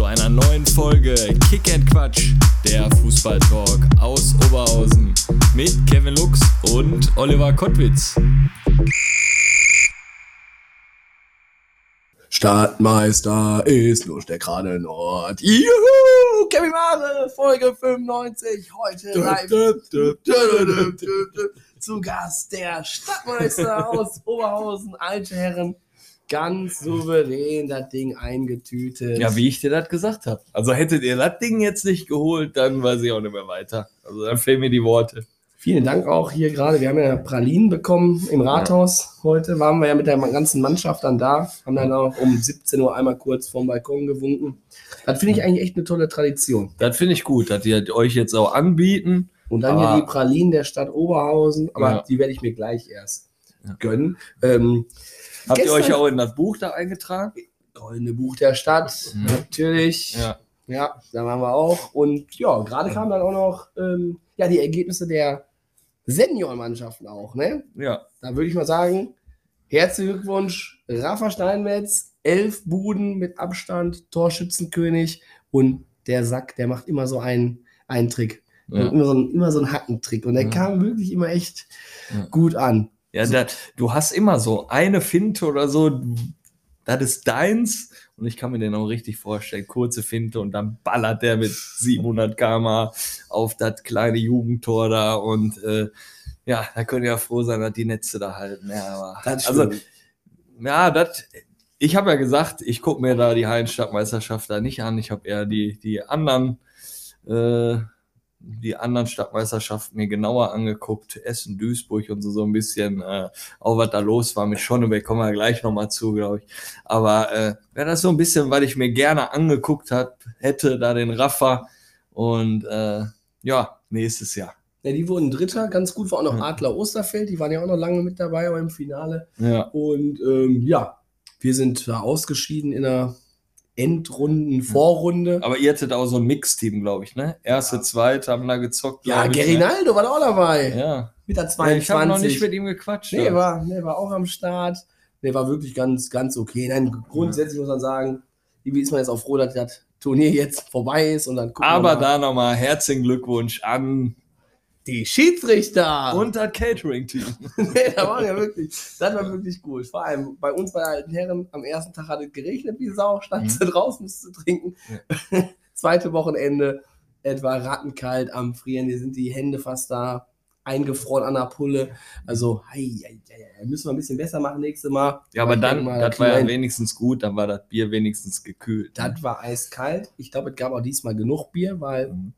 Zu einer neuen Folge Kick and Quatsch, der Fußballtalk aus Oberhausen mit Kevin Lux und Oliver Kottwitz. Stadtmeister ist nur der gerade Nord. Juhu! Kevin Mare, Folge 95. Heute live. Zu Gast der Stadtmeister aus Oberhausen, alte Herren. Ganz souverän das Ding eingetütet. Ja, wie ich dir das gesagt habe. Also hättet ihr das Ding jetzt nicht geholt, dann weiß ich auch nicht mehr weiter. Also dann fehlen mir die Worte. Vielen Dank auch hier gerade. Wir haben ja Pralinen bekommen im Rathaus. Heute waren wir ja mit der ganzen Mannschaft dann da. Haben dann auch um 17 Uhr einmal kurz vorm Balkon gewunken. Das finde ich eigentlich echt eine tolle Tradition. Das finde ich gut, dass die euch jetzt auch anbieten. Und dann hier die Pralinen der Stadt Oberhausen. Aber Ja. die werde ich mir gleich erst Ja. gönnen. Ähm, Habt ihr Gestern- euch auch in das Buch da eingetragen? Goldene Buch der Stadt, Mhm. natürlich. Ja. Ja, da waren wir auch. Und ja, gerade kamen dann auch noch ähm, ja, die Ergebnisse der Seniormannschaften auch. Ne? Ja. Da würde ich mal sagen, herzlichen Glückwunsch, Rafa Steinmetz, elf Buden mit Abstand, Torschützenkönig und der Sack, der macht immer so einen, einen Trick. Ja. Immer, so einen, immer so einen Hackentrick. Und der Ja. kam wirklich immer echt Ja. gut an. Ja, da, du hast immer so eine Finte oder so, das ist deins. Und ich kann mir den auch richtig vorstellen. Kurze Finte und dann ballert der mit 700 km auf das kleine Jugendtor da. Und äh, ja, da könnt ihr ja froh sein, dass die Netze da halten. Ja, aber, Das also, ja, das. Ich habe ja gesagt, ich gucke mir da die Hallenstadtmeisterschaft da nicht an. Ich habe eher die, die anderen äh, die anderen Stadtmeisterschaften mir genauer angeguckt, Essen, Duisburg und so, so ein bisschen, äh, auch was da los war mit Schonnebeck, kommen wir gleich nochmal zu, glaube ich. Aber äh, wäre das so ein bisschen, weil ich mir gerne angeguckt hat, hätte, da den Raffa und äh, ja, nächstes Jahr. Ja, die wurden Dritter, ganz gut war auch noch Ja. Adler Osterfeld, die waren ja auch noch lange mit dabei aber im Finale. Ja. Und ähm, ja, wir sind da ausgeschieden in der Endrunden, Vorrunde. Aber ihr hattet auch so ein Mixteam, glaube ich, ne? Erste, Ja. zweite haben da gezockt. Ja, ich, ne? Gerinaldo war da auch dabei. Ja. Mit der ja 22. ich habe noch nicht mit ihm gequatscht. nee, ja. war, nee, war auch am Start. Nee, war wirklich ganz, ganz okay. Nein, grundsätzlich muss man sagen, irgendwie ist man jetzt auch froh, dass das Turnier jetzt vorbei ist und dann gucken Aber wir mal. da nochmal herzlichen Glückwunsch an die Schiedsrichter. und das Catering-Team. nee, da waren ja wirklich, das war wirklich gut. Vor allem bei uns bei alten Herren, am ersten Tag hat es geregnet wie Sau, standst du draußen, du trinken. Zweite Wochenende, etwa rattenkalt am Frieren, hier sind die Hände fast da eingefroren an der Pulle. Also, hei, hei, hei, müssen wir ein bisschen besser machen nächstes Mal. Ja, aber dann, mal, das war ja wenigstens gut, dann war das Bier wenigstens gekühlt. Das war eiskalt. Ich glaube, es gab auch diesmal genug Bier, weil Mhm.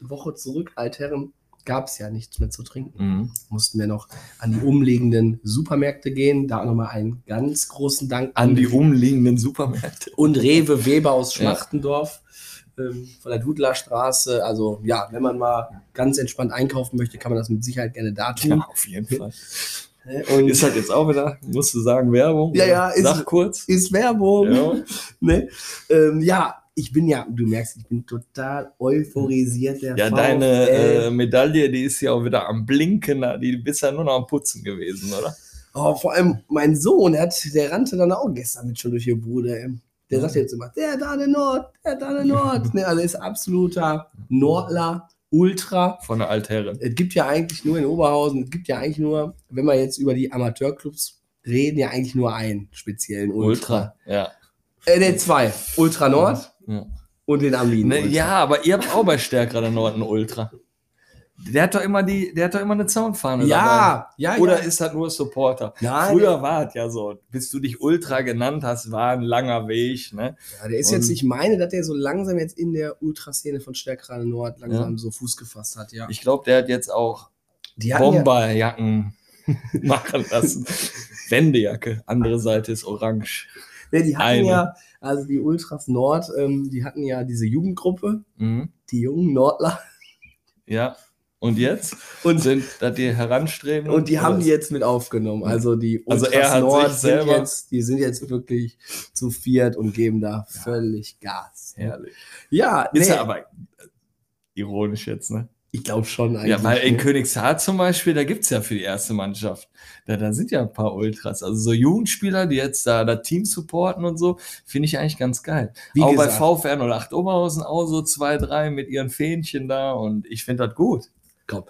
eine Woche zurück, Altherren, gab es ja nichts mehr zu trinken. Mhm. mussten wir noch an die umliegenden Supermärkte gehen. Da nochmal einen ganz großen Dank An die umliegenden Supermärkte. und Rewe Weber aus Ja. Schmachtendorf ähm, von der Dudlerstraße. Also ja, wenn man mal ganz entspannt einkaufen möchte, kann man das mit Sicherheit gerne da tun. Ja, auf jeden Fall. Und Ist halt jetzt auch wieder, musst du sagen, Werbung? Ja, ja, ist- kurz. ist Werbung. Ja. Ne? Ähm, ja, ich bin ja, du merkst, ich bin total euphorisiert. Ja, VfL. deine äh, Medaille, die ist ja auch wieder am Blinken, die bist ja nur noch am Putzen gewesen, oder? Oh, vor allem mein Sohn, der, hat, der rannte dann auch gestern mit schon durch die Bude. ey. Der sagt jetzt immer, der da der Nord, der da der Nord. ne, also ist absoluter Nordler, Ultra. Von der Altherren. Es gibt ja eigentlich nur in Oberhausen, es gibt ja eigentlich nur, wenn wir jetzt über die Amateurclubs reden, ja eigentlich nur einen speziellen Ultra. Ultra. Ja. Äh, ne, zwei. Ultra Nord Ja. und den Armin. Ne, ja, aber ihr habt auch bei Stärkerer der Nord einen Ultra. Der hat doch immer die, der hat doch immer eine Zaunfahne ja, ja, dabei. Oder ja. ist das nur Supporter? Nein, Früher war es ja so, bis du dich Ultra genannt hast, war ein langer Weg. Ne? Ja, der ist Und- jetzt, ich meine, dass der so langsam jetzt in der Ultraszene von Stärkrade Nord langsam Ja. so Fuß gefasst hat, ja. Ich glaube, der hat jetzt auch Bomberjacken machen lassen. Wendejacke, andere Seite ist orange. Ne, die hatten eine. ja, also die Ultras Nord, ähm, die hatten ja diese Jugendgruppe, Mhm. die jungen Nordler. Ja, Und jetzt Und, sind da die heranstreben. und die haben die jetzt. mit aufgenommen. Also die Also Ultras er hat Nord sich sind jetzt, die sind jetzt wirklich zu viert und geben da völlig Gas. Herrlich. Ja, Ist nee, ja aber ironisch jetzt, ne? Ich glaube schon eigentlich. Ja, weil in ne? Königshaar zum Beispiel, da gibt's ja für die erste Mannschaft, da, da sind ja ein paar Ultras. Also so Jugendspieler, die jetzt da das Team supporten und so, finde ich eigentlich ganz geil. Wie auch gesagt. bei VfR 08 Oberhausen auch so zwei, drei mit ihren Fähnchen da und ich finde das gut. Komm.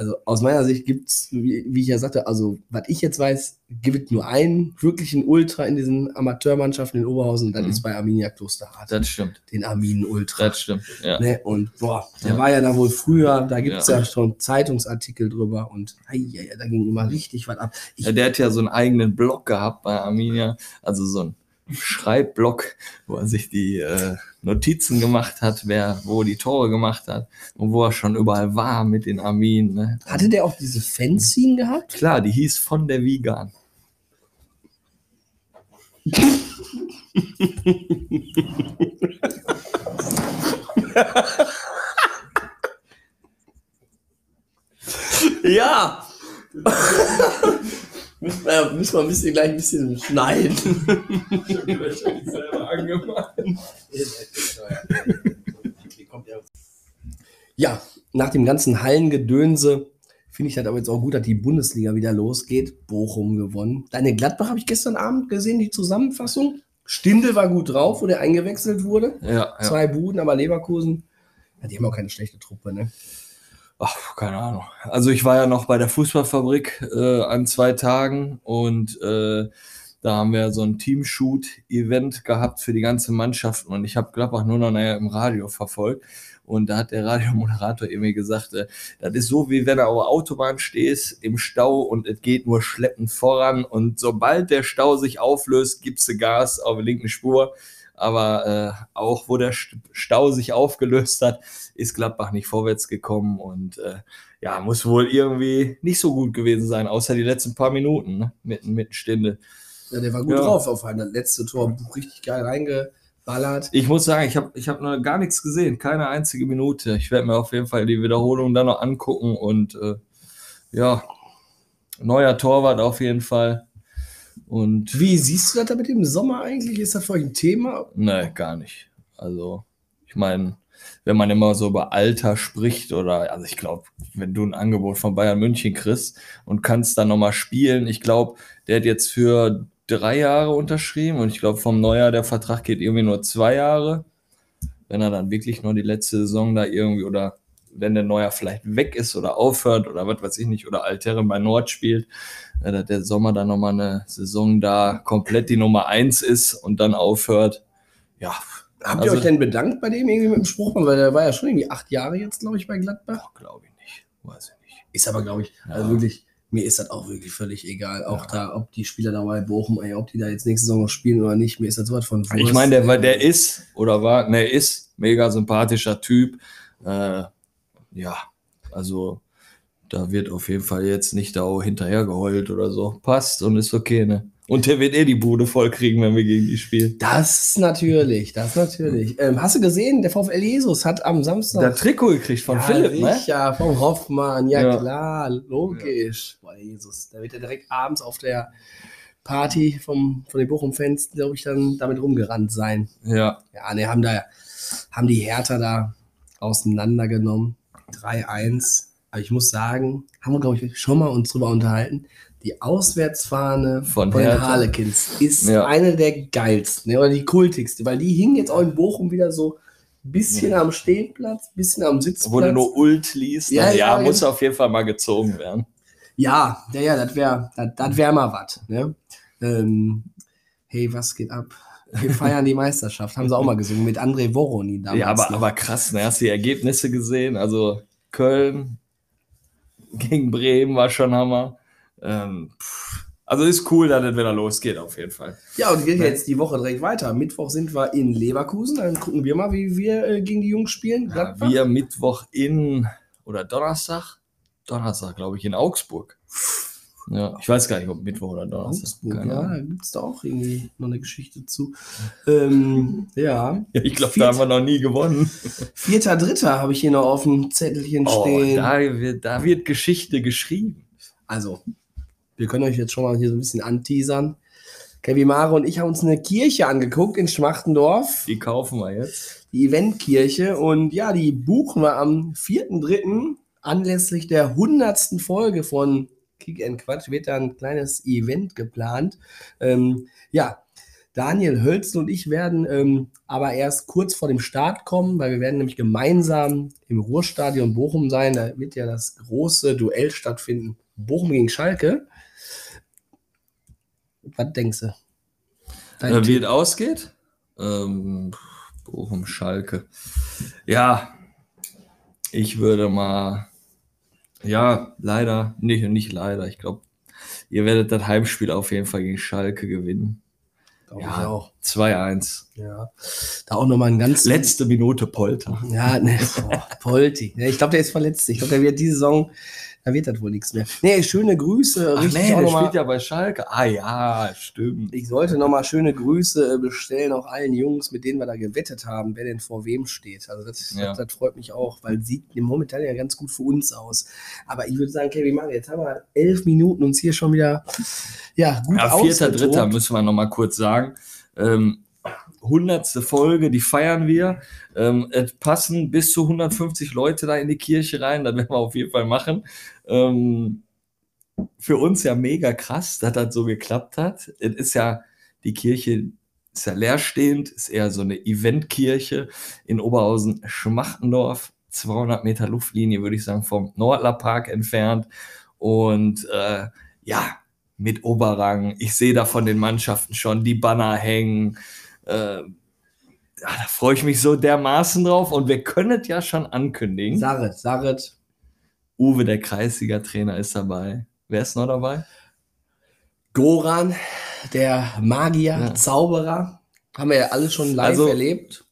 Also aus meiner Sicht gibt es, wie, wie ich ja sagte, also was ich jetzt weiß, gibt es nur einen wirklichen Ultra in diesen Amateurmannschaften in Oberhausen und das Mhm. ist bei Arminia Klosterhardt. Das stimmt. Den Arminen Ultra. Das stimmt. Ja. Ne? Und boah, der Ja. war ja da wohl früher, da gibt es ja. Ja. schon Zeitungsartikel drüber und ei, ei, ei, da ging immer richtig was ab. Ich, Ja, der hat ja so einen eigenen Blog gehabt bei Arminia, also so einen Schreibblock, wo er sich die äh, Notizen gemacht hat, wer wo die Tore gemacht hat und wo er schon überall war mit den Arminen. Ne? hatte der auch diese Fanzine gehabt? Klar, die hieß von der Wigan. Ja! Müssen, wir, müssen wir ein bisschen gleich ein bisschen schneiden. Ja, nach dem ganzen Hallengedönse finde ich das aber jetzt auch gut, dass die Bundesliga wieder losgeht. Bochum gewonnen. Deine Gladbach habe ich gestern Abend gesehen, die Zusammenfassung. Stindel war gut drauf, wo der eingewechselt wurde. Ja, ja. Zwei Buden, aber Leverkusen, ja, die haben auch keine schlechte Truppe, ne? Ach, keine Ahnung. Also ich war ja noch bei der Fußballfabrik äh, an zwei Tagen und äh, da haben wir so ein Teamshoot-Event gehabt für die ganze Mannschaft und ich habe Gladbach nur noch nachher im Radio verfolgt und da hat der Radiomoderator irgendwie gesagt, äh, das ist so wie wenn du auf der Autobahn stehst im Stau und es geht nur schleppend voran und sobald der Stau sich auflöst, gibst du Gas auf der linken Spur. Aber äh, auch wo der St- Stau sich aufgelöst hat, ist Gladbach nicht vorwärts gekommen und äh, ja, muss wohl irgendwie nicht so gut gewesen sein, außer die letzten paar Minuten ne? mit, mit Stinde. Ja, der war gut Ja. drauf auf ein. Das letzte Tor richtig geil reingeballert. Ich muss sagen, ich habe ich hab noch gar nichts gesehen, keine einzige Minute. Ich werde mir auf jeden Fall die Wiederholung dann noch angucken und äh, ja, neuer Torwart auf jeden Fall. Und Wie siehst du das da mit dem Sommer eigentlich? Ist das für euch ein Thema? ne, gar nicht. Also, ich meine, wenn man immer so über Alter spricht oder, also ich glaube, wenn du ein Angebot von Bayern München kriegst und kannst dann nochmal spielen, ich glaube, der hat jetzt für drei Jahre unterschrieben und ich glaube, vom Neujahr der Vertrag geht irgendwie nur zwei Jahre. Wenn er dann wirklich nur die letzte Saison da irgendwie oder wenn der Neuer vielleicht weg ist oder aufhört oder was weiß ich nicht oder Alteren bei Nord spielt, dass der Sommer dann nochmal eine Saison da komplett die Nummer eins ist und dann aufhört. Ja, Habt ihr Also- euch denn bedankt bei dem irgendwie mit dem Spruchmann? Weil der war ja schon irgendwie acht Jahre jetzt, glaube ich, bei Gladbach. glaube ich nicht. Weiß ich nicht. Ist aber, glaube ich, Ja. also wirklich, mir ist das auch wirklich völlig egal. Auch da, ob die Spieler da bei Bochum, ey, ob die da jetzt nächste Saison noch spielen oder nicht, mir ist das sowas von Wurst. Ich meine, der, der ist oder war, ne, ist mega sympathischer Typ. Äh, ja, also da wird auf jeden Fall jetzt nicht da hinterher geheult oder so. Passt und ist okay, ne? Und der wird eh die Bude voll kriegen, wenn wir gegen die spielen. Das natürlich, das natürlich. Ähm, hast du gesehen, der VfL Jesus hat am Samstag. Der Trikot gekriegt von ja, Philipp, ne? Ja, vom Hoffmann, ja, Ja. klar, logisch. Boah, Jesus, da wird er direkt abends auf der Party vom, von den Bochum-Fans, glaube ich, dann damit rumgerannt sein. Ja, Ja, ne, haben da, haben die Hertha da auseinandergenommen. 3-1. Aber ich muss sagen, haben wir, glaube ich, schon mal uns drüber unterhalten. Die Auswärtsfahne Von von, den. Harlequins ist Ja. eine der geilsten, ne, oder die kultigste, weil die hing jetzt auch in Bochum wieder so ein bisschen am Stehplatz, bisschen am Sitzplatz. wo du nur Ult liest. Ja, Ja, ja, ja, muss ja. auf jeden Fall mal gezogen werden. Ja, ja, ja, das wäre das, wär mal was. Ne? Ähm, hey, was geht ab? Wir feiern die Meisterschaft. Haben sie auch mal gesungen mit André Voroni damals. ja, aber, noch. aber krass, ne? Hast du die Ergebnisse gesehen? Also Köln gegen Bremen war schon Hammer. Ähm, also ist cool, dass es wieder losgeht, auf jeden Fall. Ja, und geht jetzt die Woche direkt weiter. Mittwoch sind wir in Leverkusen. Dann gucken wir mal, wie wir äh, gegen die Jungs spielen. Ja, wir Mittwoch in oder Donnerstag? Donnerstag, glaube ich, in Augsburg. Ja, ich weiß gar nicht, ob Mittwoch oder Donnerstag. Augsburg, ja, da gibt es da auch irgendwie noch eine Geschichte zu. Ähm, ja. Ja, ich glaube, da haben wir noch nie gewonnen. Vierter, dritter habe ich hier noch auf dem Zettelchen Oh, stehen. da, wird, da wird Geschichte geschrieben. Also, wir können euch jetzt schon mal hier so ein bisschen anteasern. Kevin Mare und ich haben uns eine Kirche angeguckt in Schmachtendorf, Die kaufen wir jetzt. die Eventkirche. Und ja, die buchen wir am 4.3. anlässlich der 100. Folge von Kick and Quatsch. Wird da ein kleines Event geplant. Ähm, ja, Daniel Hölzen und ich werden ähm, aber erst kurz vor dem Start kommen, weil wir werden nämlich gemeinsam im Ruhrstadion Bochum sein. Da wird ja das große Duell stattfinden. Bochum gegen Schalke. Was denkst du? Dein Äh, wie es ausgeht? Ähm, Bochum, Schalke. Ja, ich würde mal, ja, leider, nicht, nicht leider, ich glaube, ihr werdet das Heimspiel auf jeden Fall gegen Schalke gewinnen. Glaub Ja. ich auch. 2-1. Ja. Da auch nochmal ein ganz. Letzte Minute Polter. Ja, ne, boah, Polti. Ja, ich glaube, der ist verletzt. Ich glaube, der wird diese Saison, da wird das wohl nichts mehr. Nee, schöne Grüße. Ach nee, der spielt ja bei Schalke. Ah ja, stimmt. Ich sollte nochmal schöne Grüße äh, bestellen, auch allen Jungs, mit denen wir da gewettet haben, wer denn vor wem steht. Also das, Ja. das, das freut mich auch, weil sieht momentan ja ganz gut für uns aus. Aber ich würde sagen, Kevin, Mann, jetzt haben wir elf Minuten uns hier schon wieder ja, gut Ja, vierter, dritter müssen wir noch mal kurz sagen. Ähm, hundertste Folge, die feiern wir. Ähm, es passen bis zu 150 Leute da in die Kirche rein. Das werden wir auf jeden Fall machen. Ähm, für uns ja mega krass, dass das so geklappt hat. Es ist ja, die Kirche ist ja leerstehend, ist eher so eine Eventkirche in Oberhausen-Schmachtendorf. 200 Meter Luftlinie, würde ich sagen, vom Nordler Park entfernt. Und äh, ja, mit Oberrang. Ich sehe da von den Mannschaften schon die Banner hängen. Äh, ja, da freue ich mich so dermaßen drauf. Und wir können es ja schon ankündigen. Saret, Saret, Uwe, der Kreisliga-Trainer, ist dabei. Wer ist noch dabei? Goran, der Magier, Ja. Zauberer. Haben wir ja alle schon live Also- erlebt.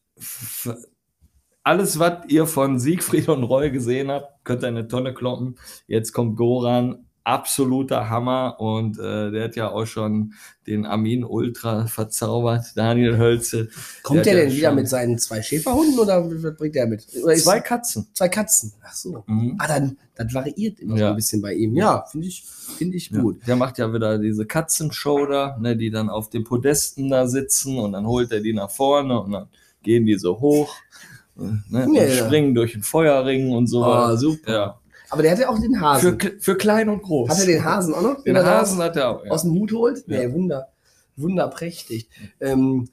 Alles, was ihr von Siegfried und Roy gesehen habt, könnt ihr in eine Tonne kloppen. Jetzt kommt Goran, absoluter Hammer. Und äh, der hat ja auch schon den Armin Ultra verzaubert. Daniel Hölze. Kommt Der der, denn ja wieder mit seinen zwei Schäferhunden oder was bringt der mit? Zwei Katzen. zwei Katzen. Ach so. Mhm. Ah, dann, das variiert immer so Ja. ein bisschen bei ihm. Ja, finde ich, finde ich Ja. gut. Der macht ja wieder diese Katzenshow da, ne, die dann auf den Podesten da sitzen und dann holt er die nach vorne und dann gehen die so hoch äh, ne, Ja, und springen durch den Feuerring und so. Ah, super. Aber der hat ja auch den Für, Hasen. kle- für klein und groß. Hat er den Hasen auch noch? Den da Hasen hat er auch. Ja. aus dem Hut holt? Ja. Nee, wunder, wunderprächtig. Ähm,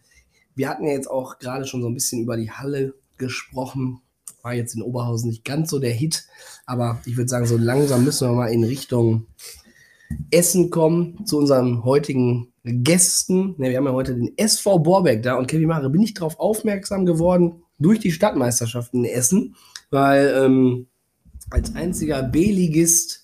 wir hatten ja jetzt auch gerade schon so ein bisschen über die Halle gesprochen. War jetzt in Oberhausen nicht ganz so der Hit, aber ich würde sagen, so langsam müssen wir mal in Richtung Essen kommen zu unseren heutigen Gästen. Ne, wir haben ja heute den SV Borbeck da und Kevin Mare bin ich darauf aufmerksam geworden durch die Stadtmeisterschaften in Essen, weil ähm, als einziger B-Ligist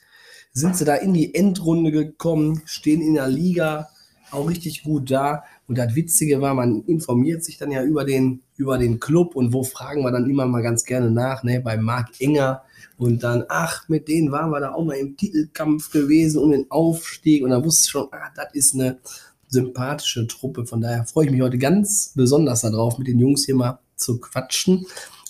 sind sie da in die Endrunde gekommen, stehen in der Liga auch richtig gut da. Und das Witzige war, man informiert sich dann ja über den, über den Club und wo fragen wir dann immer mal ganz gerne nach, ne, bei Marc Enger. Und dann, ach, mit denen waren wir da auch mal im Titelkampf gewesen um den Aufstieg. Und dann wusste ich schon, ah, das ist eine sympathische Truppe. Von daher freue ich mich heute ganz besonders darauf, mit den Jungs hier mal zu quatschen.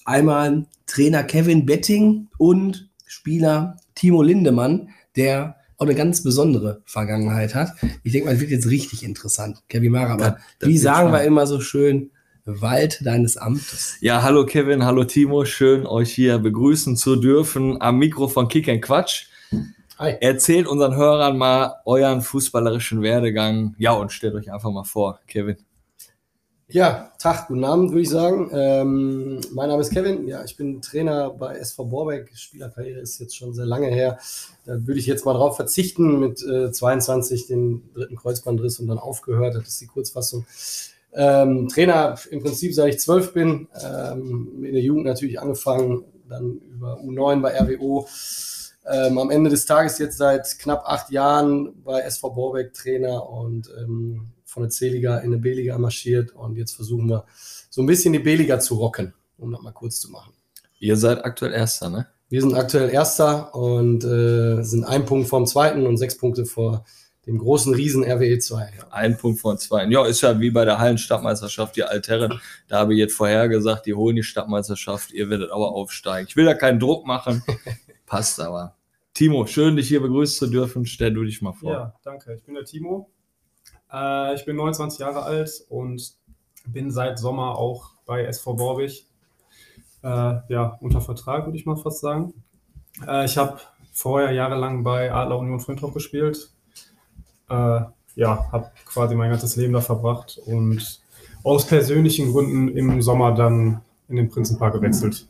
Einmal Trainer Kevin Betting und Spieler Timo Lindemann, der auch eine ganz besondere Vergangenheit hat. Ich denke mal, es wird jetzt richtig interessant. Kevin Mara, aber das wie sagen wir immer so schön, Wald deines Amtes. ja, hallo Kevin, hallo Timo. Schön, euch hier begrüßen zu dürfen am Mikro von Kick and Quatsch. Hi. Erzählt unseren Hörern mal euren fußballerischen Werdegang. Ja, und stellt euch einfach mal vor, Kevin. Ja, Tag, guten Abend, würde ich sagen. Ähm, mein Name ist Kevin. Ja, ich bin Trainer bei SV Borbeck. Spielerkarriere ist jetzt schon sehr lange her. Da würde ich jetzt mal drauf verzichten. Mit äh, 22 den dritten Kreuzbandriss und dann aufgehört. Das ist die Kurzfassung. Ähm, Trainer im Prinzip, seit ich zwölf bin. Ähm, in der Jugend natürlich angefangen, dann über U9 bei RWO. Ähm, am Ende des Tages jetzt seit knapp acht Jahren bei SV Borbeck Trainer und ähm, von der C-Liga in eine B-Liga marschiert und jetzt versuchen wir so ein bisschen die B-Liga zu rocken, um das mal kurz zu machen. Ihr seid aktuell Erster, ne? Wir sind aktuell Erster und äh, sind ein Punkt vom Zweiten und sechs Punkte vor dem großen Riesen RWE 2. Ja. Ein Punkt von zwei. Ja, ist ja wie bei der Hallenstadtmeisterschaft, die Altherren. Da habe ich jetzt vorher gesagt, die holen die Stadtmeisterschaft, ihr werdet aber aufsteigen. Ich will da keinen Druck machen. Passt aber. Timo, schön, dich hier begrüßen zu dürfen. Stell du dich mal vor. Ja, danke. Ich bin der Timo. Äh, ich bin 29 Jahre alt und bin seit Sommer auch bei SV Borbig. Äh, ja, unter Vertrag, würde ich mal fast sagen. Äh, ich habe vorher jahrelang bei Adler Union Frintrop gespielt. Äh, ja, habe quasi mein ganzes Leben da verbracht und aus persönlichen Gründen im Sommer dann in den Prinzenpark gewechselt.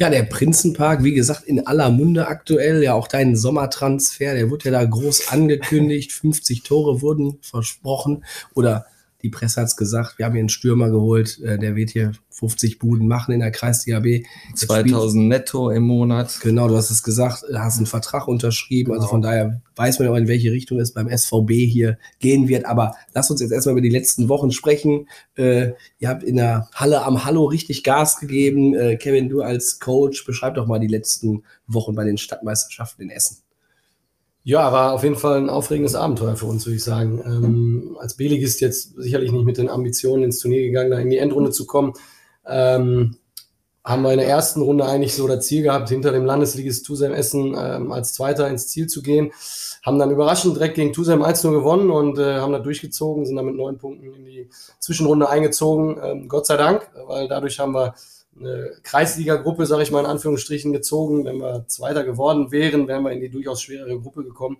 Ja, der Prinzenpark, wie gesagt, in aller Munde aktuell. Ja, auch dein Sommertransfer, der wurde ja da groß angekündigt. 50 Tore wurden versprochen. Oder die Presse hat es gesagt, wir haben hier einen Stürmer geholt, äh, der wird hier 50 Buden machen in der Kreisliga B. Jetzt spielt- 2000 netto im Monat. Genau, du hast es gesagt, du hast einen Vertrag unterschrieben. Also Genau. von daher weiß man ja auch, in welche Richtung es beim SVB hier gehen wird. Aber lass uns jetzt erstmal über die letzten Wochen sprechen. Äh, ihr habt in der Halle am Hallo richtig Gas gegeben. Äh, Kevin, du als Coach, beschreib doch mal die letzten Wochen bei den Stadtmeisterschaften in Essen. Ja, war auf jeden Fall ein aufregendes Abenteuer für uns, würde ich sagen. Ähm, als B-Ligist jetzt sicherlich nicht mit den Ambitionen ins Turnier gegangen, da in die Endrunde zu kommen. Ähm, haben wir in der ersten Runde eigentlich so das Ziel gehabt, hinter dem Landesligist Tusem Essen ähm, als Zweiter ins Ziel zu gehen. Haben dann überraschend direkt gegen Tusem 1-0 gewonnen und äh, haben da durchgezogen, sind dann mit neun Punkten in die Zwischenrunde eingezogen. Ähm, Gott sei Dank, weil dadurch haben wir eine Kreisliga-Gruppe, sage ich mal in Anführungsstrichen, gezogen. Wenn wir Zweiter geworden wären, wären wir in die durchaus schwerere Gruppe gekommen.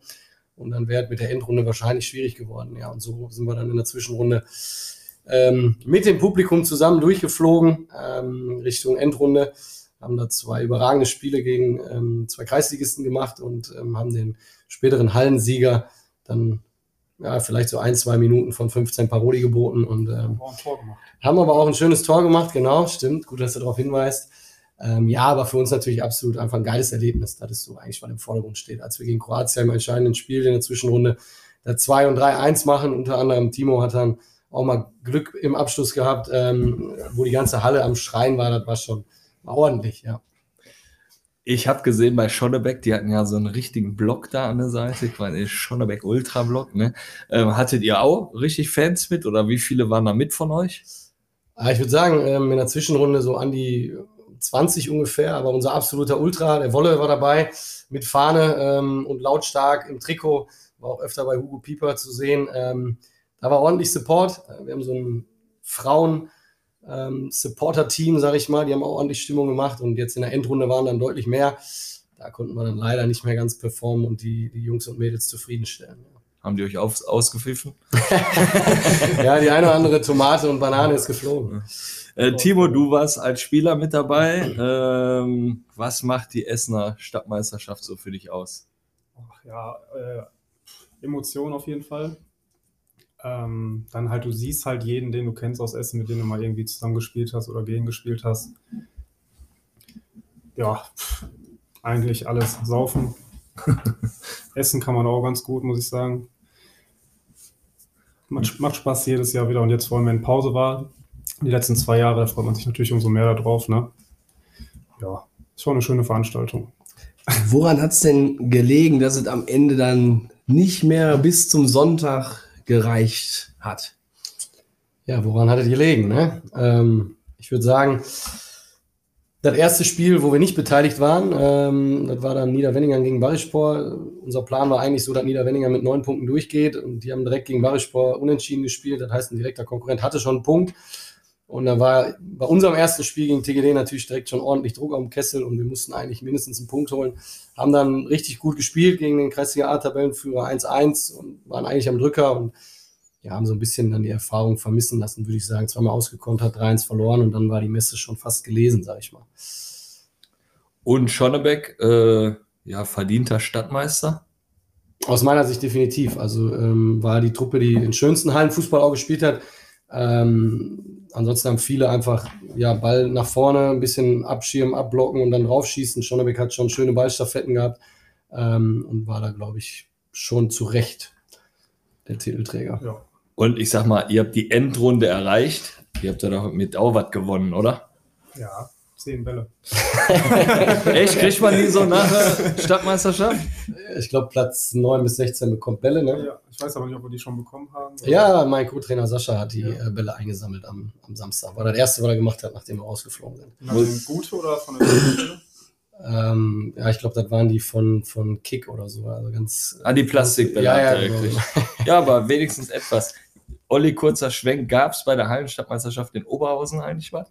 Und dann wäre es mit der Endrunde wahrscheinlich schwierig geworden. Ja, und so sind wir dann in der Zwischenrunde ähm, mit dem Publikum zusammen durchgeflogen ähm, Richtung Endrunde. Haben da zwei überragende Spiele gegen ähm, zwei Kreisligisten gemacht und ähm, haben den späteren Hallensieger dann ja, vielleicht so ein, zwei Minuten von 15 Paroli geboten und ähm, haben aber auch ein schönes Tor gemacht, genau, stimmt. Gut, dass du darauf hinweist. Ähm, ja, aber für uns natürlich absolut einfach ein geiles Erlebnis, dass es so eigentlich mal im Vordergrund steht. Als wir gegen Kroatien im entscheidenden Spiel in der Zwischenrunde da 2 und 3-1 machen, unter anderem Timo hat dann auch mal Glück im Abschluss gehabt, ähm, wo die ganze Halle am Schreien war, das war schon ordentlich, ja. Ich habe gesehen bei Schonnebeck, die hatten ja so einen richtigen Block da an der Seite, quasi Schonnebeck Ultra Block. Ne? Ähm, hattet ihr auch richtig Fans mit oder wie viele waren da mit von euch? Aber ich würde sagen, ähm, in der Zwischenrunde so an die 20 ungefähr, aber unser absoluter Ultra, der Wolle war dabei, mit Fahne ähm, und lautstark im Trikot, war auch öfter bei Hugo Pieper zu sehen. Ähm, da war ordentlich Support. Wir haben so ein Frauen- ähm, Supporter-Team, sage ich mal, die haben auch ordentlich Stimmung gemacht und jetzt in der Endrunde waren dann deutlich mehr. Da konnten wir dann leider nicht mehr ganz performen und die, die Jungs und Mädels zufriedenstellen. Haben die euch auf, ausgepfiffen? Ja, die eine oder andere Tomate und Banane ist geflogen. Äh, Timo, du warst als Spieler mit dabei. Ähm, was macht die Essener Stadtmeisterschaft so für dich aus? Ach, ja, äh, Emotionen auf jeden Fall. Ähm, dann halt, du siehst halt jeden, den du kennst aus Essen, mit dem du mal irgendwie zusammengespielt hast oder gegen gespielt hast. Ja, eigentlich alles saufen. Essen kann man auch ganz gut, muss ich sagen. Macht, macht Spaß jedes Jahr wieder. Und jetzt, vor allem, wenn Pause war, die letzten zwei Jahre, da freut man sich natürlich umso mehr darauf. Ne? Ja, ist schon eine schöne Veranstaltung. Woran hat es denn gelegen, dass es am Ende dann nicht mehr bis zum Sonntag gereicht hat? Ja, woran hat es gelegen? Ne? Ähm, ich würde sagen, das erste Spiel, wo wir nicht beteiligt waren, ähm, das war dann Niederwenninger gegen Barispor. Unser Plan war eigentlich so, dass Niederwenninger mit neun Punkten durchgeht und die haben direkt gegen Barispor unentschieden gespielt. Das heißt, ein direkter Konkurrent hatte schon einen Punkt. Und da war bei unserem ersten Spiel gegen TGD natürlich direkt schon ordentlich Druck am Kessel und wir mussten eigentlich mindestens einen Punkt holen. Haben dann richtig gut gespielt gegen den Kreisliga A-Tabellenführer 1-1 und waren eigentlich am Drücker und ja, haben so ein bisschen dann die Erfahrung vermissen lassen, würde ich sagen. Zweimal ausgekontert, 3-1 verloren und dann war die Messe schon fast gelesen, sag ich mal. Und Schonnebeck, äh, ja, verdienter Stadtmeister. Aus meiner Sicht definitiv. Also ähm, war die Truppe, die den schönsten Hallenfußball auch gespielt hat. Ähm, ansonsten haben viele einfach ja, Ball nach vorne, ein bisschen abschirmen, abblocken und dann draufschießen. Schonnebeck hat schon schöne Ballstaffetten gehabt ähm, und war da, glaube ich, schon zu Recht der Titelträger. Ja. Und ich sag mal, ihr habt die Endrunde erreicht. Ihr habt ja damit auch was gewonnen, oder? Ja, zehn Bälle. Echt? Kriegt man die so nach der Stadtmeisterschaft? Ich glaube, Platz 9 bis 16 bekommt Bälle, ne? Ja, ich weiß aber nicht, ob wir die schon bekommen haben. Ja, mein Co-Trainer Sascha hat die Ja. äh, Bälle eingesammelt am, am Samstag. War das erste, was er gemacht hat, nachdem wir rausgeflogen sind. Nach dem Gute oder von der Stelle? Ähm, ja, ich glaube, das waren die von, von Kick oder so. Also ganz. Ah, die Plastikbälle Ja, ja, genau. Ja, aber wenigstens etwas. Olli, kurzer Schwenk. Gab es bei der Hallenstadtmeisterschaft in Oberhausen eigentlich was?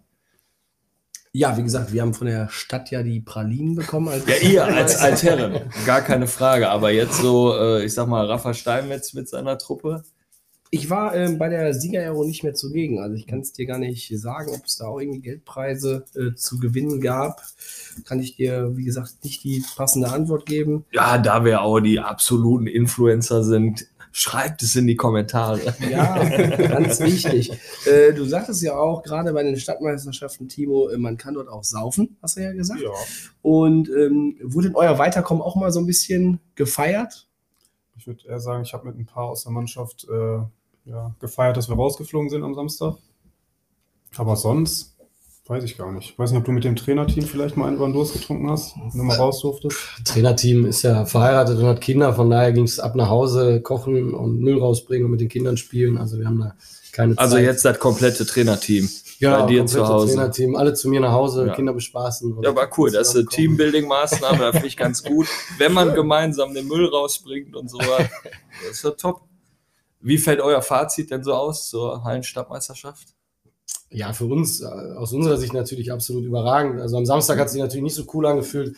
Ja, wie gesagt, wir haben von der Stadt ja die Pralinen bekommen. Als Ja, ihr als Altherren. Gar keine Frage. Aber jetzt so, äh, ich sag mal, Rafa Steinmetz mit seiner Truppe. Ich war ähm, bei der Siegerehrung nicht mehr zugegen. Also ich kann es dir gar nicht sagen, ob es da auch irgendwie Geldpreise äh, zu gewinnen gab. Kann ich dir, wie gesagt, nicht die passende Antwort geben. Ja, da wir auch die absoluten Influencer sind, schreibt es in die Kommentare. Ja, ganz wichtig. Äh, du sagtest ja auch gerade bei den Stadtmeisterschaften, Timo, äh, man kann dort auch saufen, hast du ja gesagt. Ja, Und ähm, wurde denn euer Weiterkommen auch mal so ein bisschen gefeiert? ich würde eher sagen, ich habe mit ein paar aus der Mannschaft äh, ja, gefeiert, dass wir rausgeflogen sind am Samstag. Aber sonst weiß ich gar nicht. Ich weiß nicht, ob du mit dem Trainerteam vielleicht mal einen Durst getrunken hast, wenn du mal raus durftest. Trainerteam ist ja verheiratet und hat Kinder, von daher ging es ab nach Hause, kochen und Müll rausbringen und mit den Kindern spielen. Also wir haben da keine Also Zeit. jetzt das komplette Trainerteam. ja, bei dir zu Hause. Trainerteam, alle zu mir nach Hause, Ja. Kinder bespaßen. Ja, war cool. Das ist eine. Teambuilding-Maßnahme, da finde ich ganz gut. Wenn man gemeinsam den Müll rausbringt und so was, das ist ja top. Wie fällt euer Fazit denn so aus zur Hallenstadtmeisterschaft? Ja, für uns, äh, aus unserer Sicht natürlich absolut überragend. Also am Samstag hat sich natürlich nicht so cool angefühlt.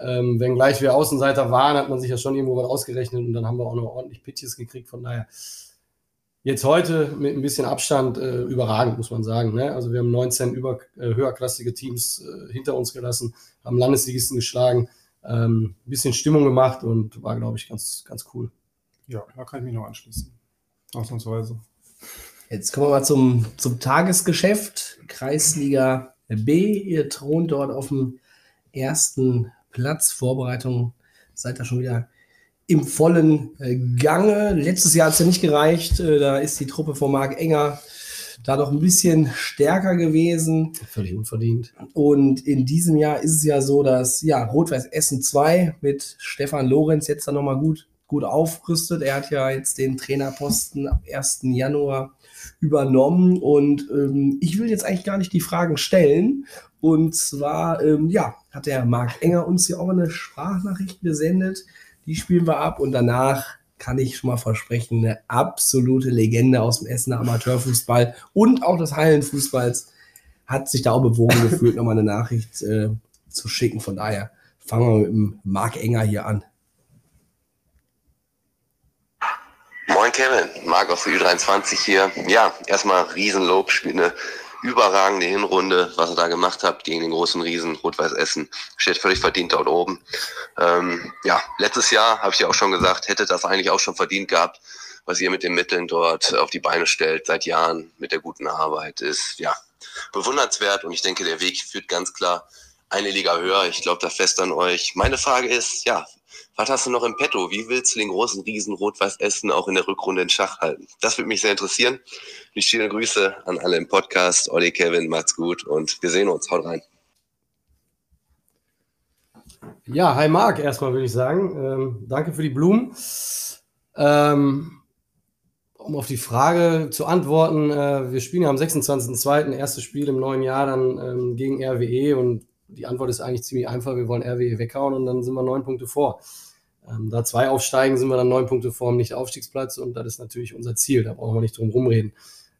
Ähm, wenn gleich wir Außenseiter waren, hat man sich ja schon irgendwo was ausgerechnet und dann haben wir auch noch ordentlich Pitches gekriegt. Von daher jetzt heute mit ein bisschen Abstand äh, überragend, muss man sagen. Ne? Also wir haben 19 über, äh, höherklassige Teams äh, hinter uns gelassen, haben Landesligisten geschlagen, ähm, ein bisschen Stimmung gemacht und war, glaube ich, ganz, ganz cool. Ja, da kann ich mich noch anschließen. Ausnahmsweise. Jetzt kommen wir mal zum, zum Tagesgeschäft. Kreisliga B. Ihr thront dort auf dem ersten Platz. Vorbereitung seid ihr schon wieder im vollen äh, Gange. Letztes Jahr hat es ja nicht gereicht. Äh, Da ist die Truppe von Marc Enger da noch ein bisschen stärker gewesen. Völlig unverdient. Und in diesem Jahr ist es ja so, dass ja, Rot-Weiß Essen 2 mit Stefan Lorenz jetzt dann nochmal gut, gut aufrüstet. Er hat ja jetzt den Trainerposten ab 1. Januar übernommen. Und ähm, ich will jetzt eigentlich gar nicht die Fragen stellen. Und zwar, ähm, ja, hat der Marc Enger uns ja auch eine Sprachnachricht gesendet. Die spielen wir ab und danach kann ich schon mal versprechen, eine absolute Legende aus dem Essener Amateurfußball und auch des Hallenfußballs hat sich da auch bewogen gefühlt, nochmal eine Nachricht äh, zu schicken. Von daher fangen wir mit dem Marc Enger hier an. Moin Kevin, Marc aus der Ü23 hier. Ja, erstmal Riesenlob, spielt eine überragende Hinrunde, was ihr da gemacht habt gegen den großen Riesen Rot-Weiß Essen. Steht völlig verdient dort oben. Ähm, ja, letztes Jahr habe ich ja auch schon gesagt, hätte das eigentlich auch schon verdient gehabt, was ihr mit den Mitteln dort auf die Beine stellt seit Jahren mit der guten Arbeit ist ja bewundernswert und ich denke, der Weg führt ganz klar eine Liga höher. Ich glaube da fest an euch. Meine Frage ist, ja, was hast du noch im Petto? Wie willst du den großen Riesen Rot-Weiß Essen auch in der Rückrunde in Schach halten? Das würde mich sehr interessieren. Ich schöne Grüße an alle im Podcast. Olli, Kevin, macht's gut und wir sehen uns. Haut rein. Ja, hi Marc, erstmal würde ich sagen. Ähm, danke für die Blumen. Ähm, um auf die Frage zu antworten, äh, wir spielen ja am 26.02. erstes Spiel im neuen Jahr dann ähm, gegen RWE und die Antwort ist eigentlich ziemlich einfach. Wir wollen RWE weghauen und dann sind wir neun Punkte vor. Ähm, da zwei aufsteigen, sind wir dann neun Punkte vor dem Nicht-Aufstiegsplatz und das ist natürlich unser Ziel. Da brauchen wir nicht drum rumreden.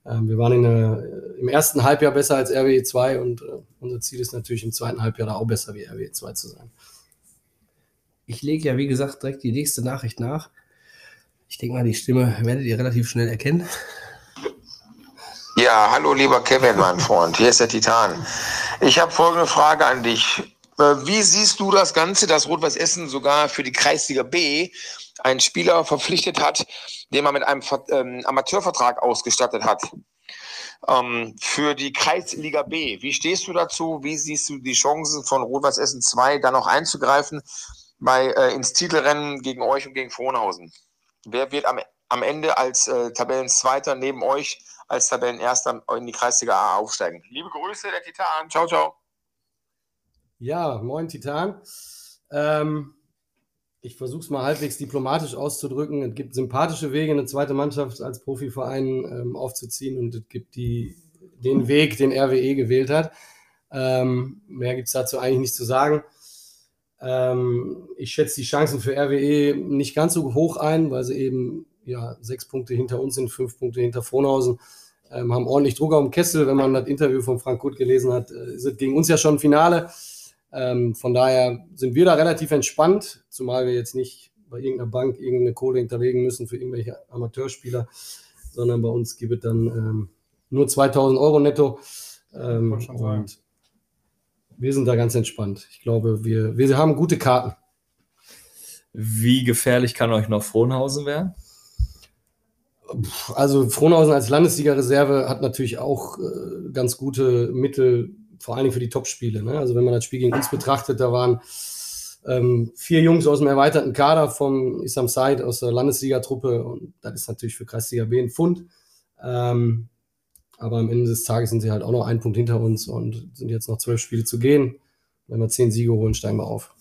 Ähm, wir waren in der, im ersten Halbjahr besser als RWE 2 und äh, unser Ziel ist natürlich im zweiten Halbjahr da auch besser wie RWE 2 zu sein. Ich lege ja, wie gesagt, direkt die nächste Nachricht nach. Ich denke mal, die Stimme werdet ihr relativ schnell erkennen. Ja, hallo lieber Kevin, mein Freund. Hier ist der Titan. Ich habe folgende Frage an dich. Äh, Wie siehst du das Ganze, dass Rot-Weiß Essen sogar für die Kreisliga B einen Spieler verpflichtet hat, den man mit einem ähm, Amateurvertrag ausgestattet hat? Ähm, für die Kreisliga B. Wie stehst du dazu? Wie siehst du die Chancen von Rot-Weiß Essen 2 da noch einzugreifen bei, äh, ins Titelrennen gegen euch und gegen Frohnhausen? Wer wird am, am Ende als äh, Tabellenzweiter neben euch als Tabellenerster in die Kreisliga A aufsteigen? Liebe Grüße, der Titan. Ciao, ciao. Ja, moin Titan. Ähm, ich versuche es mal halbwegs diplomatisch auszudrücken. Es gibt sympathische Wege, eine zweite Mannschaft als Profiverein ähm, aufzuziehen und es gibt die, den Weg, den RWE gewählt hat. Ähm, mehr gibt es dazu eigentlich nicht zu sagen. Ähm, ich schätze die Chancen für RWE nicht ganz so hoch ein, weil sie eben ja, sechs Punkte hinter uns sind, fünf Punkte hinter Frohnhausen. Ähm, haben ordentlich Druck auf dem Kessel. Wenn man das Interview von Frank Gut gelesen hat, äh, ist es gegen uns ja schon ein Finale. Ähm, von daher sind wir da relativ entspannt, zumal wir jetzt nicht bei irgendeiner Bank irgendeine Kohle hinterlegen müssen für irgendwelche Amateurspieler, sondern bei uns gibt es dann ähm, nur 2000 Euro netto. Ähm, sagen. und wir sind da ganz entspannt. Ich glaube, wir, wir haben gute Karten. Wie gefährlich kann euch noch Frohnhausen werden? Also Frohnhausen als Landesliga-Reserve hat natürlich auch äh, ganz gute Mittel, vor allen Dingen für die Topspiele. Ne? Also wenn man das Spiel gegen uns betrachtet, da waren ähm, vier Jungs aus dem erweiterten Kader vom Isam Said aus der Landesliga-Truppe und das ist natürlich für Kreisliga B ein Pfund. Ähm, aber am Ende des Tages sind sie halt auch noch einen Punkt hinter uns und sind jetzt noch zwölf Spiele zu gehen. Wenn wir zehn Siege holen, steigen wir auf.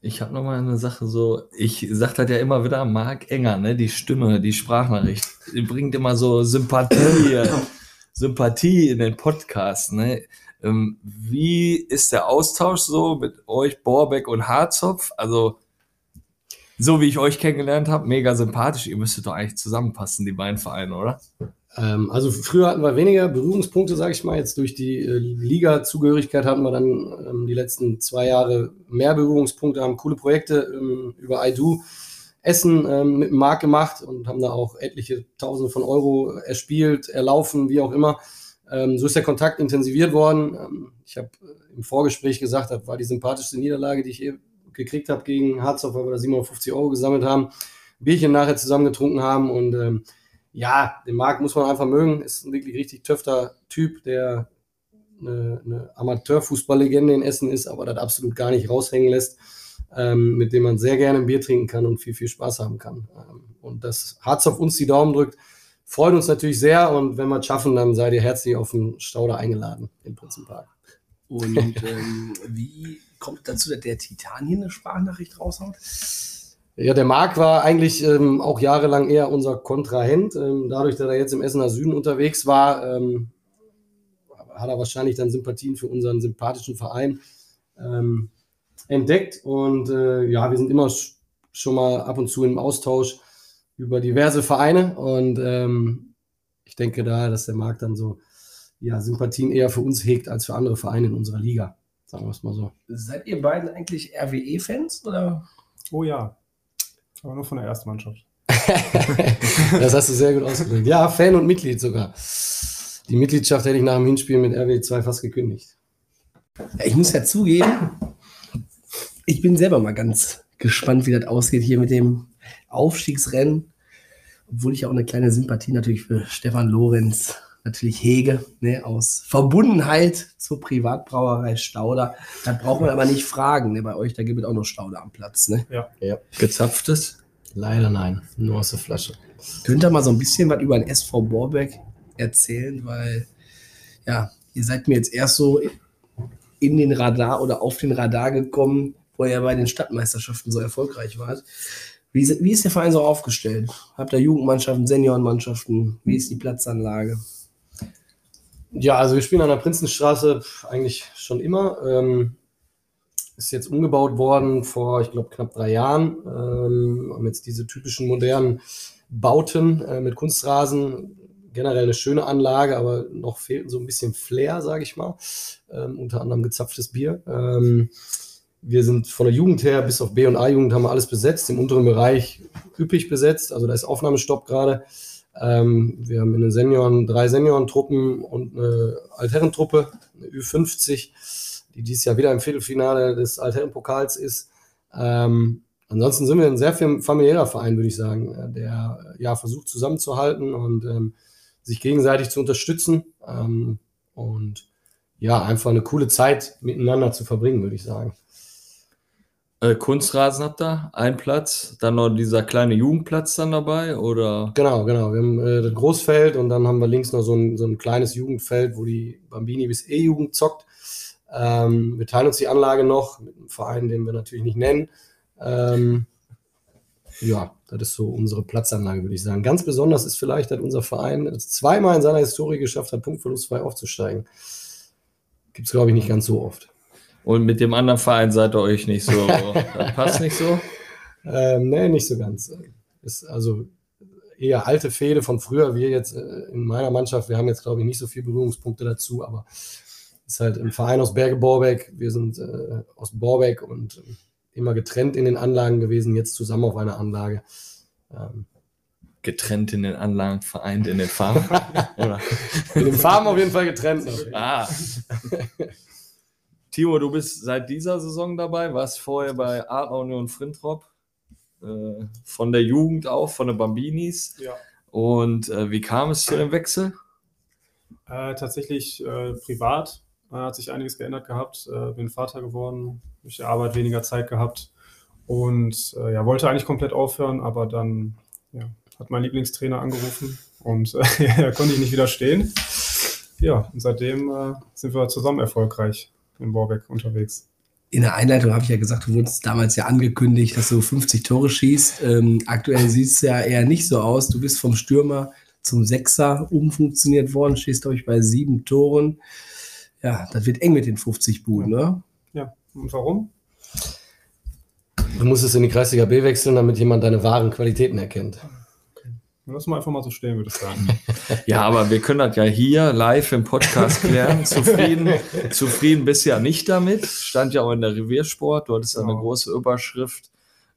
Ich habe noch mal eine Sache so, ich sag das ja immer wieder, Marc Enger, ne, die Stimme, die Sprachnachricht, die bringt immer so Sympathie, Sympathie in den Podcast, ne. Ähm, wie ist der Austausch so mit euch, Borbeck und Harzopf? Also, so wie ich euch kennengelernt habe, mega sympathisch. Ihr müsstet doch eigentlich zusammenpassen, die beiden Vereine, oder? Ähm, also früher hatten wir weniger Berührungspunkte, sage ich mal. Jetzt durch die äh, Liga-Zugehörigkeit hatten wir dann ähm, die letzten zwei Jahre mehr Berührungspunkte, haben coole Projekte ähm, über iDo Essen ähm, mit dem Markt gemacht und haben da auch etliche Tausende von Euro erspielt, erlaufen, wie auch immer. Ähm, so ist der Kontakt intensiviert worden. Ähm, ich habe äh, im Vorgespräch gesagt, das war die sympathischste Niederlage, die ich je gekriegt habe gegen Harzhoff, weil wir da 750 Euro gesammelt haben, Bierchen nachher zusammen getrunken haben und ähm, ja, den Marc muss man einfach mögen. Ist ein wirklich richtig töfter Typ, der eine, eine Amateurfußballlegende in Essen ist, aber das absolut gar nicht raushängen lässt, ähm, mit dem man sehr gerne ein Bier trinken kann und viel, viel Spaß haben kann. Ähm, und dass Harz auf uns die Daumen drückt, freut uns natürlich sehr. Und wenn wir es schaffen, dann seid ihr herzlich auf den Stauder eingeladen im Prinzenpark. Und ähm, wie kommt dazu, dass der Titan hier eine Sprachnachricht raushaut? Ja, der Marc war eigentlich ähm, auch jahrelang eher unser Kontrahent. Ähm, dadurch, dass er jetzt im Essener Süden unterwegs war, ähm, hat er wahrscheinlich dann Sympathien für unseren sympathischen Verein ähm, entdeckt. Und äh, ja, wir sind immer sch schon mal ab und zu im Austausch über diverse Vereine. Und ähm, ich denke da, dass der Marc dann so ja, Sympathien eher für uns hegt als für andere Vereine in unserer Liga. Sagen wir es mal so. Seid ihr beiden eigentlich RWE-Fans oder? Oh ja. Aber nur von der ersten Mannschaft. das hast du sehr gut ausgedrückt. Ja, Fan und Mitglied sogar. Die Mitgliedschaft hätte ich nach dem Hinspiel mit RW2 fast gekündigt. Ich muss ja zugeben, ich bin selber mal ganz gespannt, wie das ausgeht hier mit dem Aufstiegsrennen. Obwohl ich auch eine kleine Sympathie natürlich für Stefan Lorenz natürlich hege, ne, aus Verbundenheit zur Privatbrauerei Stauder. Das braucht man aber nicht fragen. Ne? Bei euch, da gibt es auch noch Stauder am Platz. Ne? Ja. Ja. Gezapftes? Leider nein. Nur aus der Flasche. Könnt ihr mal so ein bisschen was über den SV Borbeck erzählen? Weil, ja, ihr seid mir jetzt erst so in den Radar oder auf den Radar gekommen, wo ihr bei den Stadtmeisterschaften so erfolgreich wart. Wie, wie ist der Verein so aufgestellt? Habt ihr Jugendmannschaften, Seniorenmannschaften? Wie ist die Platzanlage? Ja, also wir spielen an der Prinzenstraße eigentlich schon immer. Ähm, ist jetzt umgebaut worden vor, ich glaube, knapp drei Jahren. Ähm, haben jetzt diese typischen modernen Bauten äh, mit Kunstrasen. Generell eine schöne Anlage, aber noch fehlt so ein bisschen Flair, sage ich mal. Ähm, unter anderem gezapftes Bier. Ähm, wir sind von der Jugend her bis auf B- und A-Jugend haben wir alles besetzt. Im unteren Bereich üppig besetzt. Also da ist Aufnahmestopp gerade. Ähm, wir haben in den Senioren drei Seniorentruppen und eine Altherrentruppe, eine Ü50, die dieses Jahr wieder im Viertelfinale des Altherrenpokals ist. Ähm, ansonsten sind wir ein sehr fam- familiärer Verein, würde ich sagen, äh, der äh, ja versucht zusammenzuhalten und ähm, sich gegenseitig zu unterstützen ähm, und ja, einfach eine coole Zeit miteinander zu verbringen, würde ich sagen. Äh, Kunstrasen habt ihr, ein Platz, dann noch dieser kleine Jugendplatz dann dabei oder? Genau, genau. Wir haben äh, das Großfeld und dann haben wir links noch so ein, so ein kleines Jugendfeld, wo die Bambini bis E-Jugend zockt. Ähm, wir teilen uns die Anlage noch mit einem Verein, den wir natürlich nicht nennen. Ähm, ja, das ist so unsere Platzanlage, würde ich sagen. Ganz besonders ist vielleicht, dass unser Verein es zweimal in seiner Historie geschafft hat, punktverlustfrei aufzusteigen. Gibt es, glaube ich, nicht ganz so oft. Und mit dem anderen Verein seid ihr euch nicht so. Das passt nicht so. Ähm, nee, nicht so ganz. Ist also eher alte Fehde von früher. Wir jetzt äh, in meiner Mannschaft, wir haben jetzt, glaube ich, nicht so viele Berührungspunkte dazu, aber ist halt ein Verein aus Berge-Borbeck. Wir sind äh, aus Borbeck und äh, immer getrennt in den Anlagen gewesen, jetzt zusammen auf einer Anlage. Ähm, Getrennt in den Anlagen, vereint in den Farben. Oder? in den Farben auf jeden Fall getrennt. Ah. Timo, du bist seit dieser Saison dabei, warst vorher bei Adler Union Frintrop, äh, von der Jugend auf, von den Bambinis. Ja. Und äh, wie kam es zu dem Wechsel? Äh, tatsächlich äh, privat äh, hat sich einiges geändert gehabt. Äh, bin Vater geworden, durch die Arbeit weniger Zeit gehabt und ja, wollte eigentlich komplett aufhören, aber dann ja, hat mein Lieblingstrainer angerufen und da konnte ich nicht widerstehen. Ja, und seitdem sind wir zusammen erfolgreich in Borbeck unterwegs. In der Einleitung habe ich ja gesagt, du wurdest damals ja angekündigt, dass du 50 Tore schießt. Ähm, aktuell sieht es ja eher nicht so aus. Du bist vom Stürmer zum Sechser umfunktioniert worden, stehst, glaube ich, bei sieben Toren. Ja, das wird eng mit den 50 Buden, ne? Ja, und warum? Du musst es in die Kreisliga B wechseln, damit jemand deine wahren Qualitäten erkennt. Lass mal einfach mal so stehen, würde ich sagen. Ja, aber wir können das ja hier live im Podcast klären. Zufrieden, zufrieden bist du ja nicht damit. Stand ja auch in der Reviersport. Du hattest ja eine Genau. große Überschrift.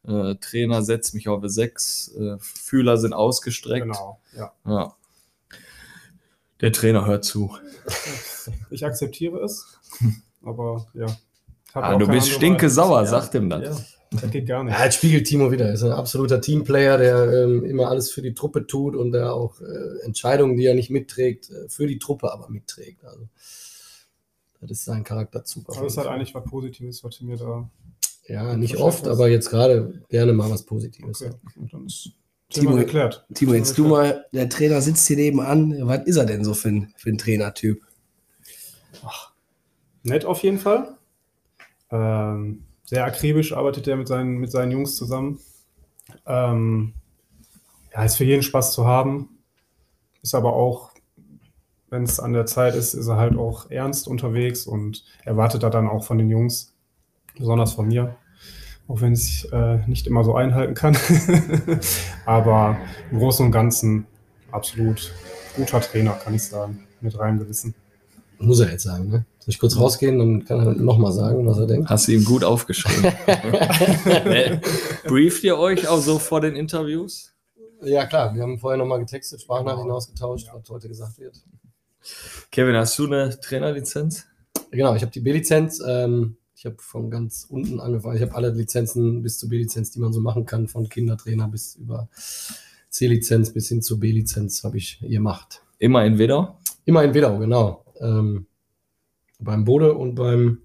Äh, Trainer setzt mich auf 6. Äh, Fühler sind ausgestreckt. genau, ja. Ja. Der Trainer hört zu. Ich akzeptiere es, aber ja. Ah, du bist stinke sauer, Ja, sagt ihm das. Ja, das geht gar nicht. Ja, das spiegelt Timo wieder. Er ist ein absoluter Teamplayer, der ähm, immer alles für die Truppe tut und der auch äh, Entscheidungen, die er nicht mitträgt, äh, für die Truppe aber mitträgt. Also, das ist sein Charakterzug. Aber das ist halt eigentlich was Positives, was mir da. ja, nicht oft, aber jetzt gerade gerne mal was Positives. Okay. Und dann ist Timo- Thema geklärt. Timo, jetzt du mal, der Trainer sitzt hier nebenan. Was ist er denn so für ein, für ein Trainertyp? Nett auf jeden Fall. Ähm, sehr akribisch arbeitet er mit seinen, mit seinen Jungs zusammen. Ähm, ja, ist für jeden Spaß zu haben. Ist aber auch, wenn es an der Zeit ist, ist er halt auch ernst unterwegs und erwartet da dann auch von den Jungs, besonders von mir, auch wenn ich äh, nicht immer so einhalten kann. aber im Großen und Ganzen absolut guter Trainer, kann ich sagen, mit reinem Gewissen. Muss er jetzt sagen, ne? Soll ich kurz rausgehen, dann kann er nochmal sagen, was er denkt. Hast du ihm gut aufgeschrieben. Äh, Brieft ihr euch auch so vor den Interviews? Ja, klar, wir haben vorher nochmal getextet, Sprachnachrichten ausgetauscht, was heute gesagt wird. Kevin, hast du eine Trainerlizenz? Genau, ich habe die B-Lizenz. Ähm, ich habe von ganz unten angefangen. Ich habe alle Lizenzen bis zur B-Lizenz, die man so machen kann, von Kindertrainer bis über C-Lizenz bis hin zur B-Lizenz habe ich gemacht. Immer in Widder? Immer in Wedau, genau. Ähm, beim Bode und beim,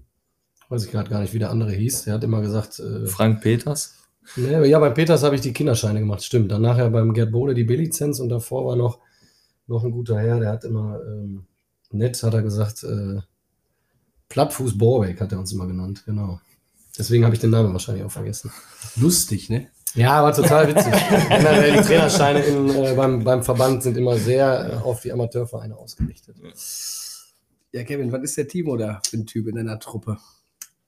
weiß ich gerade gar nicht, wie der andere hieß. Der hat immer gesagt, äh, Frank Peters? Nee, ja, beim Peters habe ich die Kinderscheine gemacht, stimmt. Dann nachher beim Gerd Bode die B-Lizenz und davor war noch, noch ein guter Herr, der hat immer ähm, nett, hat er gesagt, äh, Plattfuß Borbeck hat er uns immer genannt, genau. Deswegen habe ich den Namen wahrscheinlich auch vergessen. Lustig, ne? Ja, war total witzig. Generell die Trainerscheine in, äh, beim, beim Verband sind immer sehr äh, auf die Amateurvereine ausgerichtet. Ja, Kevin, was ist der Timo da für ein Typ in deiner Truppe?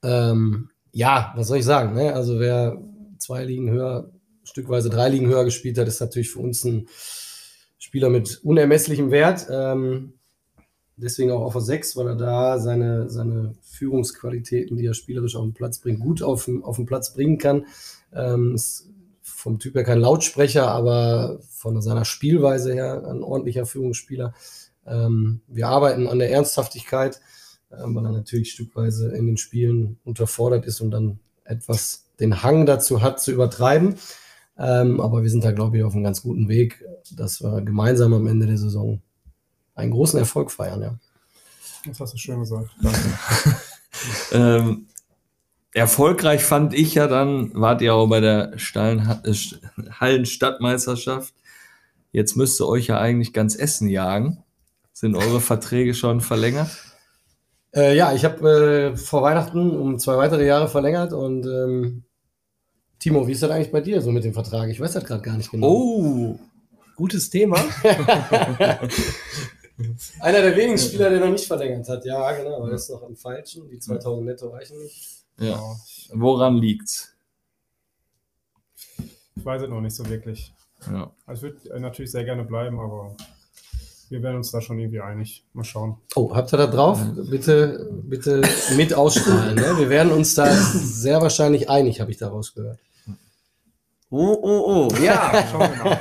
Ähm, ja, was soll ich sagen? Ne? Also wer zwei Ligen höher, stückweise drei Ligen höher gespielt hat, ist natürlich für uns ein Spieler mit unermesslichem Wert. Ähm, deswegen auch auf der 6, weil er da seine, seine Führungsqualitäten, die er spielerisch auf den Platz bringt, gut auf, den- auf den Platz bringen kann. Ähm, ist vom Typ her kein Lautsprecher, aber von seiner Spielweise her ein ordentlicher Führungsspieler. Ähm, wir arbeiten an der Ernsthaftigkeit ähm, weil er natürlich stückweise in den Spielen unterfordert ist und dann etwas den Hang dazu hat, zu übertreiben. Ähm, aber wir sind da, glaube ich, auf einem ganz guten Weg, dass wir gemeinsam am Ende der Saison einen großen Erfolg feiern. Ja. Das hast du schön gesagt. Ähm, erfolgreich fand ich ja dann, wart ihr auch bei der Steilen äh, St- Hallenstadtmeisterschaft. Jetzt müsste euch ja eigentlich ganz Essen jagen. Sind eure Verträge schon verlängert? Äh, ja, ich habe äh, vor Weihnachten um zwei weitere Jahre verlängert und ähm, Timo, wie ist das eigentlich bei dir so mit dem Vertrag? Ich weiß das gerade gar nicht genau. Oh, Gutes Thema. Einer der wenigen Spieler, der noch nicht verlängert hat. Ja, genau, aber das ist noch am Falschen. Die 2000 netto reichen nicht. ja. Woran liegt's? Ich weiß es noch nicht so wirklich. Ja. Also ich würde natürlich sehr gerne bleiben, aber wir werden uns da schon irgendwie einig. Mal schauen. Oh, habt ihr da drauf? Bitte, bitte mit ausstrahlen. Ne? Wir werden uns da sehr wahrscheinlich einig, habe ich daraus gehört. Oh, oh, oh. Ja.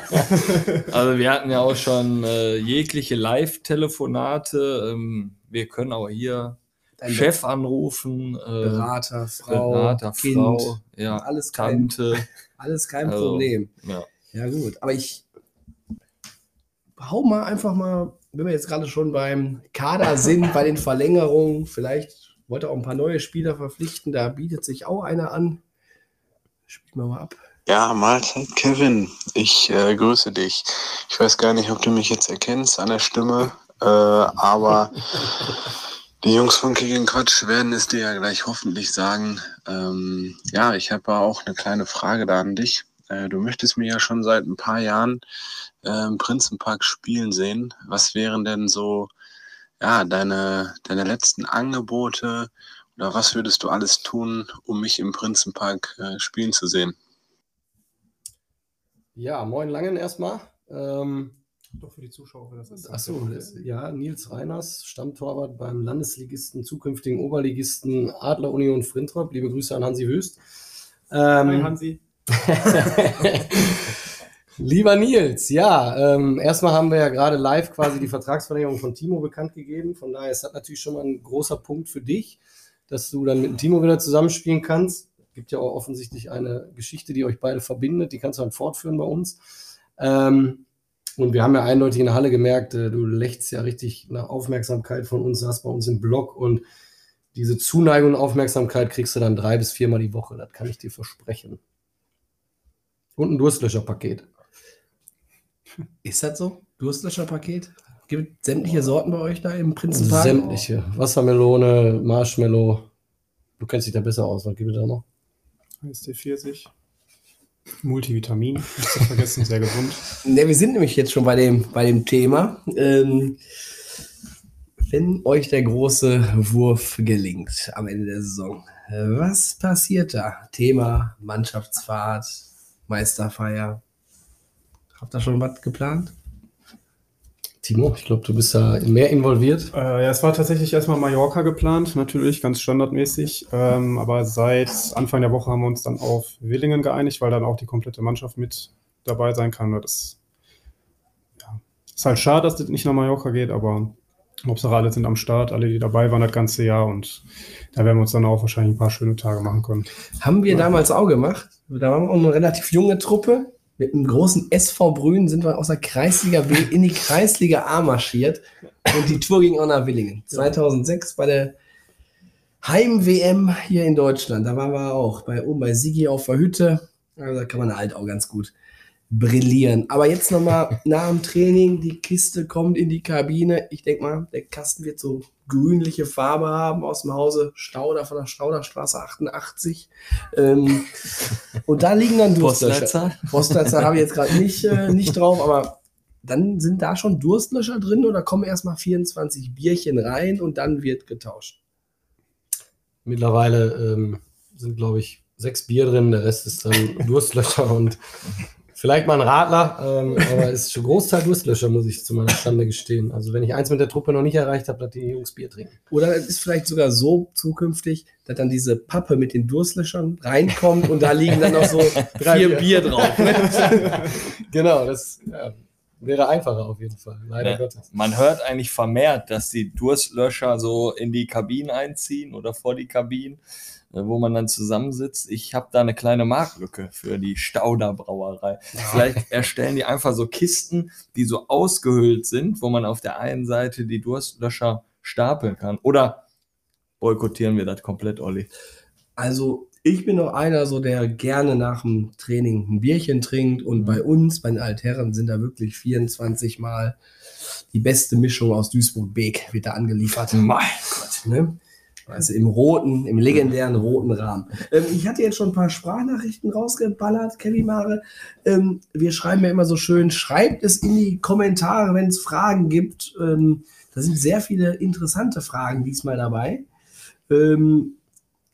Also wir hatten ja auch schon äh, jegliche Live-Telefonate. Ähm, wir können auch hier Dein Chef anrufen, äh, Berater, Frau, Berater, Kind. Frau, ja, Alles kein, Tante. alles kein Also, Problem. Ja. Ja, gut. Aber ich hau mal einfach mal, wenn wir jetzt gerade schon beim Kader sind, bei den Verlängerungen, vielleicht wollte auch ein paar neue Spieler verpflichten, da bietet sich auch einer an. Spielen wir mal ab. Ja, Mahlzeit, Kevin. Ich äh, grüße dich. Ich weiß gar nicht, ob du mich jetzt erkennst an der Stimme, äh, aber die Jungs von Kick Quatsch werden es dir ja gleich hoffentlich sagen. Ähm, ja, ich habe auch eine kleine Frage da an dich. Äh, du möchtest mir ja schon seit ein paar Jahren äh, im Prinzenpark spielen sehen. Was wären denn so ja, deine, deine letzten Angebote oder was würdest du alles tun, um mich im Prinzenpark äh, spielen zu sehen? Ja, moin Langen erstmal. Ähm, Doch für die Zuschauer das ist. Achso, ja, Nils Reiners, Stammtorwart beim Landesligisten, zukünftigen Oberligisten Adler Union Frintrop. Liebe Grüße an Hansi Wüst. Ähm, Hi Hansi. Lieber Nils, ja, ähm, erstmal haben wir ja gerade live quasi die Vertragsverlängerung von Timo bekannt gegeben. Von daher ist das natürlich schon mal ein großer Punkt für dich, dass du dann mit dem Timo wieder zusammenspielen kannst. Gibt ja auch offensichtlich eine Geschichte, die euch beide verbindet. Die kannst du dann fortführen bei uns. Ähm, und wir haben ja eindeutig in der Halle gemerkt, äh, du lächst ja richtig nach Aufmerksamkeit von uns, hast bei uns im Blog und diese Zuneigung und Aufmerksamkeit kriegst du dann drei bis viermal die Woche. Das kann ich dir versprechen. Und ein Durstlöscherpaket. Ist das so? Durstlöscherpaket? Gibt sämtliche Sorten bei euch da im Prinzenpark? Sämtliche. Wassermelone, Marshmallow. Du kennst dich da besser aus. Was gibt es da noch? ST40. Multivitamin, nicht zu vergessen, sehr gesund. Ne, wir sind nämlich jetzt schon bei dem, bei dem Thema. Ähm, wenn euch der große Wurf gelingt am Ende der Saison, was passiert da? Thema Mannschaftsfahrt, Meisterfeier. Habt ihr schon was geplant? Timo, ich glaube, du bist da mehr involviert. Äh, ja, es war tatsächlich erstmal Mallorca geplant, natürlich, ganz standardmäßig. Ähm, aber seit Anfang der Woche haben wir uns dann auf Willingen geeinigt, weil dann auch die komplette Mannschaft mit dabei sein kann. Das ja, ist halt schade, dass das nicht nach Mallorca geht, aber Hauptsache alle sind am Start, alle, die dabei waren das ganze Jahr und da werden wir uns dann auch wahrscheinlich ein paar schöne Tage machen können. Haben wir damals auch gemacht. Da waren wir auch eine relativ junge Truppe. Mit einem großen SV Brünn sind wir aus der Kreisliga B in die Kreisliga A marschiert. Und die Tour ging auch nach Willingen. 2006 bei der Heim-WM hier in Deutschland. Da waren wir auch bei, oben bei Sigi auf der Hütte. Also da kann man halt auch ganz gut brillieren. Aber jetzt nochmal nach dem Training, die Kiste kommt in die Kabine. Ich denke mal, der Kasten wird so grünliche Farbe haben aus dem Hause Stauder von der Stauderstraße 88. Ähm, und da liegen dann Durstlöscher. Postleitzahl? Postleitzahl habe ich jetzt gerade nicht, äh, nicht drauf, aber dann sind da schon Durstlöscher drin oder kommen erstmal 24 Bierchen rein und dann wird getauscht. Mittlerweile ähm, sind, glaube ich, sechs Bier drin. Der Rest ist dann Durstlöscher und vielleicht mal ein Radler. Ähm, aber es ist schon Großteil Durstlöscher, muss ich zu meiner Stande gestehen. Also, wenn ich eins mit der Truppe noch nicht erreicht habe, dass die Jungs Bier trinken. Oder es ist vielleicht sogar so zukünftig, dass dann diese Pappe mit den Durstlöschern reinkommt und da liegen dann noch so vier Bier drauf. Ne? Genau, das ja, wäre einfacher auf jeden Fall. Leider Ja. Gottes. Man hört eigentlich vermehrt, dass die Durstlöscher so in die Kabinen einziehen oder vor die Kabinen, äh, wo man dann zusammensitzt. Ich habe da eine kleine Marktlücke für die Stauder Brauerei. Vielleicht erstellen die einfach so Kisten, die so ausgehöhlt sind, wo man auf der einen Seite die Durstlöscher stapeln kann. Oder boykottieren wir das komplett, Olli? Also Ich bin noch einer, so der gerne nach dem Training ein Bierchen trinkt und bei uns, bei den Altherren, sind da wirklich 24 Mal die beste Mischung aus Duisburg-Beek wird da angeliefert. Mein Gott, ne? Also im roten, im legendären roten Rahmen. Ähm, ich hatte jetzt schon ein paar Sprachnachrichten rausgeballert, Kevin Mare. Ähm, wir schreiben ja immer so schön, schreibt es in die Kommentare, wenn es Fragen gibt. Ähm, da sind sehr viele interessante Fragen diesmal dabei. Ähm,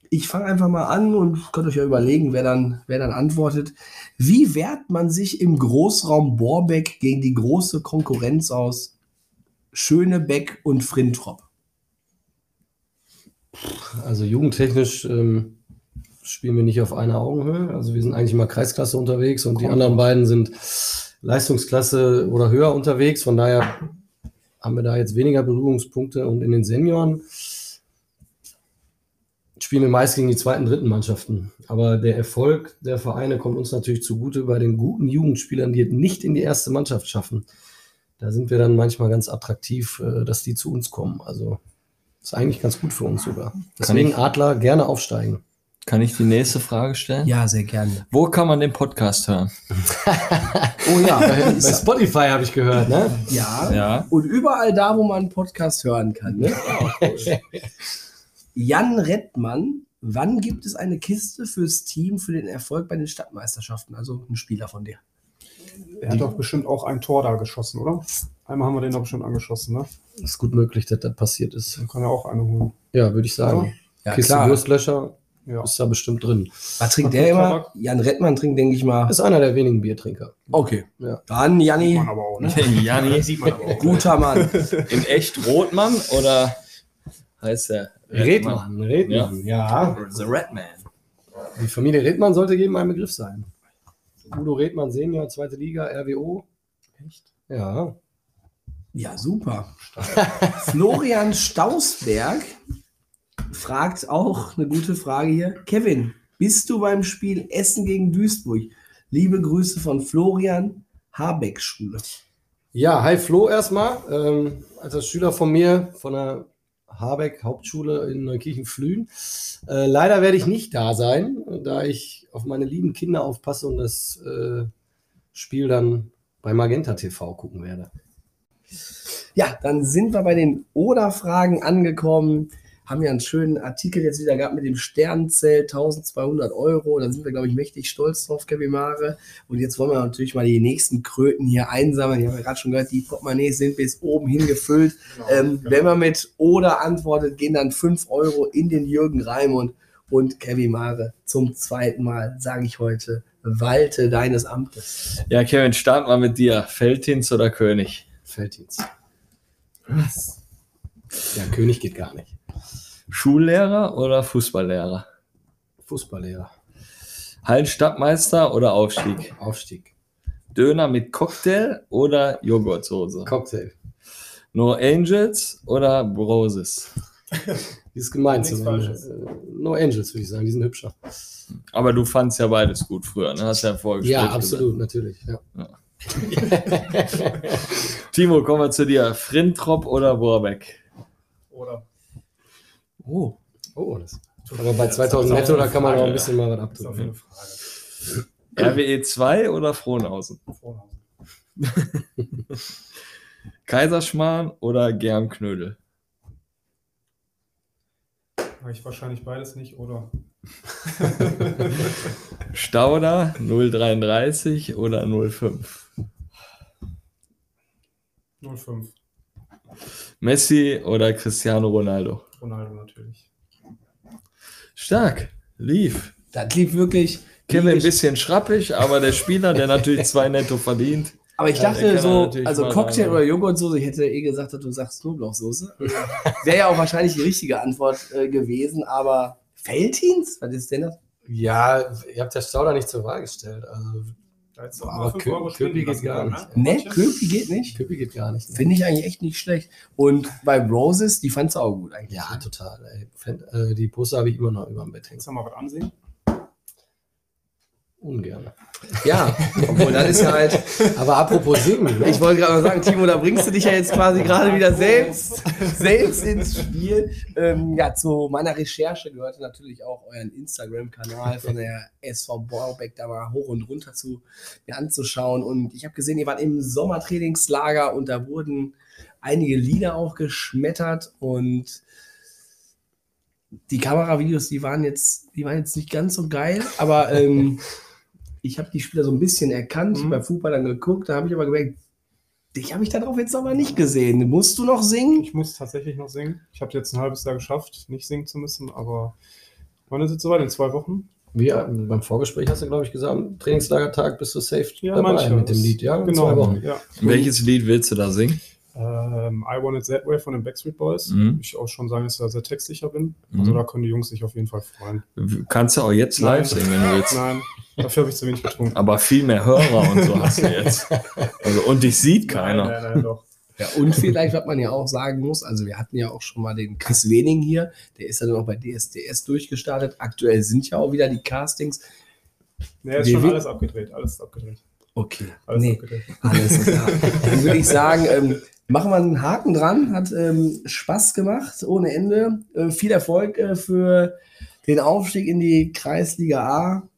ich fange einfach mal an und könnt euch ja überlegen, wer dann, wer dann antwortet. Wie wehrt man sich im Großraum Borbeck gegen die große Konkurrenz aus Schönebeck und Frintrop? Also jugendtechnisch ähm, spielen wir nicht auf einer Augenhöhe. Also wir sind eigentlich immer Kreisklasse unterwegs und die anderen beiden sind Leistungsklasse oder höher unterwegs. Von daher haben wir da jetzt weniger Berührungspunkte und in den Senioren spielen wir meist gegen die zweiten, dritten Mannschaften. Aber der Erfolg der Vereine kommt uns natürlich zugute bei den guten Jugendspielern, die es nicht in die erste Mannschaft schaffen. Da sind wir dann manchmal ganz attraktiv, äh, dass die zu uns kommen. Also ist eigentlich ganz gut für uns sogar. Deswegen ich- Adler gerne aufsteigen. Kann ich die nächste Frage stellen? Ja, sehr gerne. Wo kann man den Podcast hören? Oh ja, Bei Spotify habe ich gehört, ne? ja. Ja. Und überall da, wo man einen Podcast hören kann. Ne? Jan Rettmann, wann gibt es eine Kiste fürs Team für den Erfolg bei den Stadtmeisterschaften? Also ein Spieler von dir. Er hat doch bestimmt auch ein Tor da geschossen, oder? Einmal haben wir den doch bestimmt angeschossen, ne? Ist gut möglich, dass das passiert ist. Dann kann er auch eine holen. Ja, würde ich sagen. Ja, Kiste klar. Wurstlöcher Ja. ist da bestimmt drin. Was trinkt der immer? Jan Rettmann trinkt, denke ich mal. Ist einer der wenigen Biertrinker. Okay. Ja. Dann, Janni, Man aber auch, ne? Janni, Sieht man aber auch. guter Mann. in echt Rotmann oder heißt der Redmann, Redmann, ja. The Redman. Die Familie Redmann sollte jedem ein Begriff sein. Udo Redmann Senior, zweite Liga, RWO. Echt? Ja. Ja, super. Florian Stausberg fragt auch eine gute Frage hier. Kevin, bist du beim Spiel Essen gegen Duisburg? Liebe Grüße von Florian Habeck Schule. Ja, hi Flo erstmal. Ähm, als Schüler von mir von der Habeck Hauptschule in Neukirchen-Flühen. Äh, leider werde ich nicht da sein, da ich auf meine lieben Kinder aufpasse und das äh, Spiel dann bei Magenta TV gucken werde. Ja, dann sind wir bei den Oder-Fragen angekommen. Haben ja einen schönen Artikel jetzt wieder gehabt mit dem Sternenzelt, 1200 Euro. Da sind wir, glaube ich, mächtig stolz drauf, Kevin Mare. Und jetzt wollen wir natürlich mal die nächsten Kröten hier einsammeln. Ich habe ja gerade schon gehört, die Portemonnaies sind bis oben hin gefüllt. Ähm, wenn man mit Oder antwortet, gehen dann 5 Euro in den Jürgen Raimund und Kevin Mare zum zweiten Mal, sage ich heute, walte deines Amtes. Ja, Kevin, starten wir mit dir. Feldhins oder König? Felddienst. Was? Ja, König geht gar nicht. Schullehrer oder Fußballlehrer? Fußballlehrer. Hallenstadtmeister oder Aufstieg? Aufstieg. Döner mit Cocktail oder Joghurtsoße? Cocktail. No Angels oder Broses? Die ist gemeint. Äh, No Angels, würde ich sagen. Die sind hübscher. Aber du fandst ja beides gut früher, ne? Hast ja vorgestellt. Ja, absolut, natürlich. Ja. Timo, kommen wir zu dir. Frintrop oder Borbeck? Oder? Oh, Oh, das. Aber bei 2000 netto, da kann man auch ein bisschen mal was Das ist auf abtun. jeden Frage. RWE 2 E oder Frohnhausen? Vorhausen. Kaiserschmarrn oder Germknödel? Habe ich wahrscheinlich beides nicht, oder? Stauder 033 oder 05? 05. Messi oder Cristiano Ronaldo? Ronaldo natürlich. Stark, lief. das lief wirklich. Kevin ein bisschen schrappig, aber der Spieler, der natürlich zwei netto verdient. Aber ich dachte so, also Cocktail oder Joghurtsoße, ich hätte eh gesagt, dass du sagst Knoblauchsoße. Wäre ja auch wahrscheinlich die richtige Antwort äh, gewesen, aber Feldhins? Was ist denn das? Ja, ihr habt ja Stauder nicht zur Wahl gestellt. Also, Da hättest du auch Aber mal 5 Kö- Euro Köpi geht gar nicht. ne? Ne, Köpi geht nicht. Köpi geht gar nicht. ne? Finde ich eigentlich echt nicht schlecht. Und bei Roses, die fandst du auch gut eigentlich. Ja, total. Ey. Äh, Die Poster habe ich immer noch über dem Bett hängen. Kannst du mal was ansehen? Ungern. Ja, obwohl das ist ja halt. Aber apropos Singen, ne? Ich wollte gerade mal sagen, Timo, da bringst du dich ja jetzt quasi gerade wieder selbst, selbst ins Spiel. Ähm, ja, zu meiner Recherche gehörte natürlich auch euren Instagram-Kanal von der SV Borbeck da mal hoch und runter zu mir anzuschauen. Und ich habe gesehen, ihr wart im Sommertrainingslager und da wurden einige Lieder auch geschmettert und die Kameravideos, die waren jetzt, die waren jetzt nicht ganz so geil, aber ähm, ich habe die Spieler so ein bisschen erkannt, Mhm. bei Fußball dann geguckt, da habe ich aber gemerkt, dich habe ich darauf jetzt aber nicht gesehen. Musst du noch singen? Ich muss tatsächlich noch singen. Ich habe jetzt ein halbes Jahr geschafft, nicht singen zu müssen, aber wann ist es soweit? In zwei Wochen? Wie, äh, beim Vorgespräch hast du, glaube ich, gesagt, Trainingslagertag bist du safe Ja, dabei manchmal. mit dem Lied, ja? In Genau. Zwei Wochen. Ja. Welches Lied willst du da singen? Ähm, I Want It That Way von den Backstreet Boys. Mhm. Ich auch schon sagen, dass ich da sehr textsicher bin. Mhm. Also da können die Jungs sich auf jeden Fall freuen. Kannst du auch jetzt live singen, wenn du willst. Nein, dafür habe ich zu wenig getrunken. Aber viel mehr Hörer und so hast du jetzt. Also, und dich sieht keiner. Nein, nein, nein, doch. Ja, und vielleicht, was man ja auch sagen muss, also wir hatten ja auch schon mal den Chris Wening hier, der ist ja dann auch bei DSDS durchgestartet. Aktuell sind ja auch wieder die Castings. Nee, ist schon alles abgedreht. Alles ist abgedreht. Okay, Alles nee, abgedreht. alles klar. Dann würde ich sagen, ähm, machen wir einen Haken dran. Hat ähm, Spaß gemacht, ohne Ende. Äh, viel Erfolg äh, für den Aufstieg in die Kreisliga A.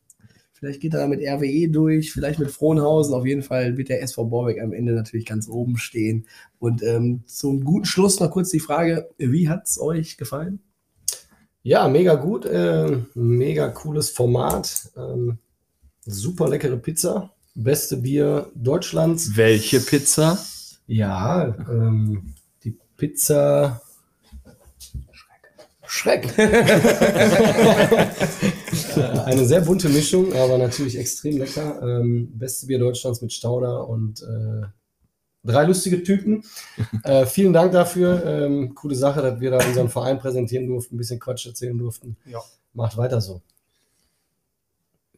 Vielleicht geht er da mit RWE durch, vielleicht mit Frohnhausen. Auf jeden Fall wird der SV Borbeck am Ende natürlich ganz oben stehen. Und ähm, zum guten Schluss noch kurz die Frage: Wie hat es euch gefallen? Ja, mega gut. Äh, mega cooles Format. Ähm, super leckere Pizza. Beste Bier Deutschlands. Welche Pizza? Ja, ähm, die Pizza. Schreck. Äh, Eine sehr bunte Mischung, aber natürlich extrem lecker. Ähm, beste Bier Deutschlands mit Stauder und äh, drei lustige Typen. Äh, vielen Dank dafür. Ähm, coole Sache, dass wir da unseren Verein präsentieren durften, ein bisschen Quatsch erzählen durften. Ja. Macht weiter so.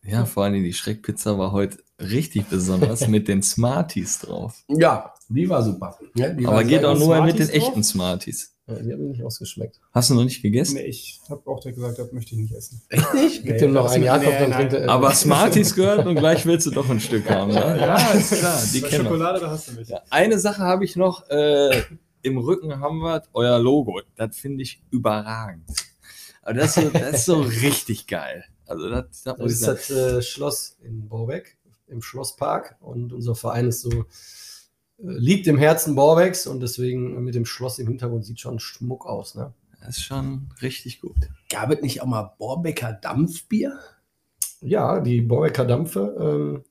Ja, vor allem die Schreckpizza war heute richtig besonders mit den Smarties drauf. Ja, die war super. Ja, die war Aber geht sehr auch nur mit den drauf? echten Smarties. Ja, die haben mir nicht ausgeschmeckt. Hast du noch nicht gegessen? Nee, ich habe auch direkt gesagt, das möchte ich nicht essen. Echt nicht? Gib dem noch einen Jakob, nee, dann trinkt er. Aber Smarties gehört und gleich willst du doch ein Stück haben, ne? Ja, ist klar, die Bei. Schokolade, da hast du mich. Ja, eine Sache habe ich noch. Äh, Im Rücken haben wir euer Logo. Das finde ich überragend. Aber das ist so, das ist so richtig geil. Also das, das Das muss ich ist sagen. das äh, Schloss in Borbeck, im Schlosspark. Und unser Verein ist so, liegt im Herzen Borbecks und deswegen mit dem Schloss im Hintergrund sieht schon Schmuck aus. Ne? Das ist schon richtig gut. Gab es nicht auch mal Borbecker Dampfbier? Ja, die Borbecker Dampfe ähm,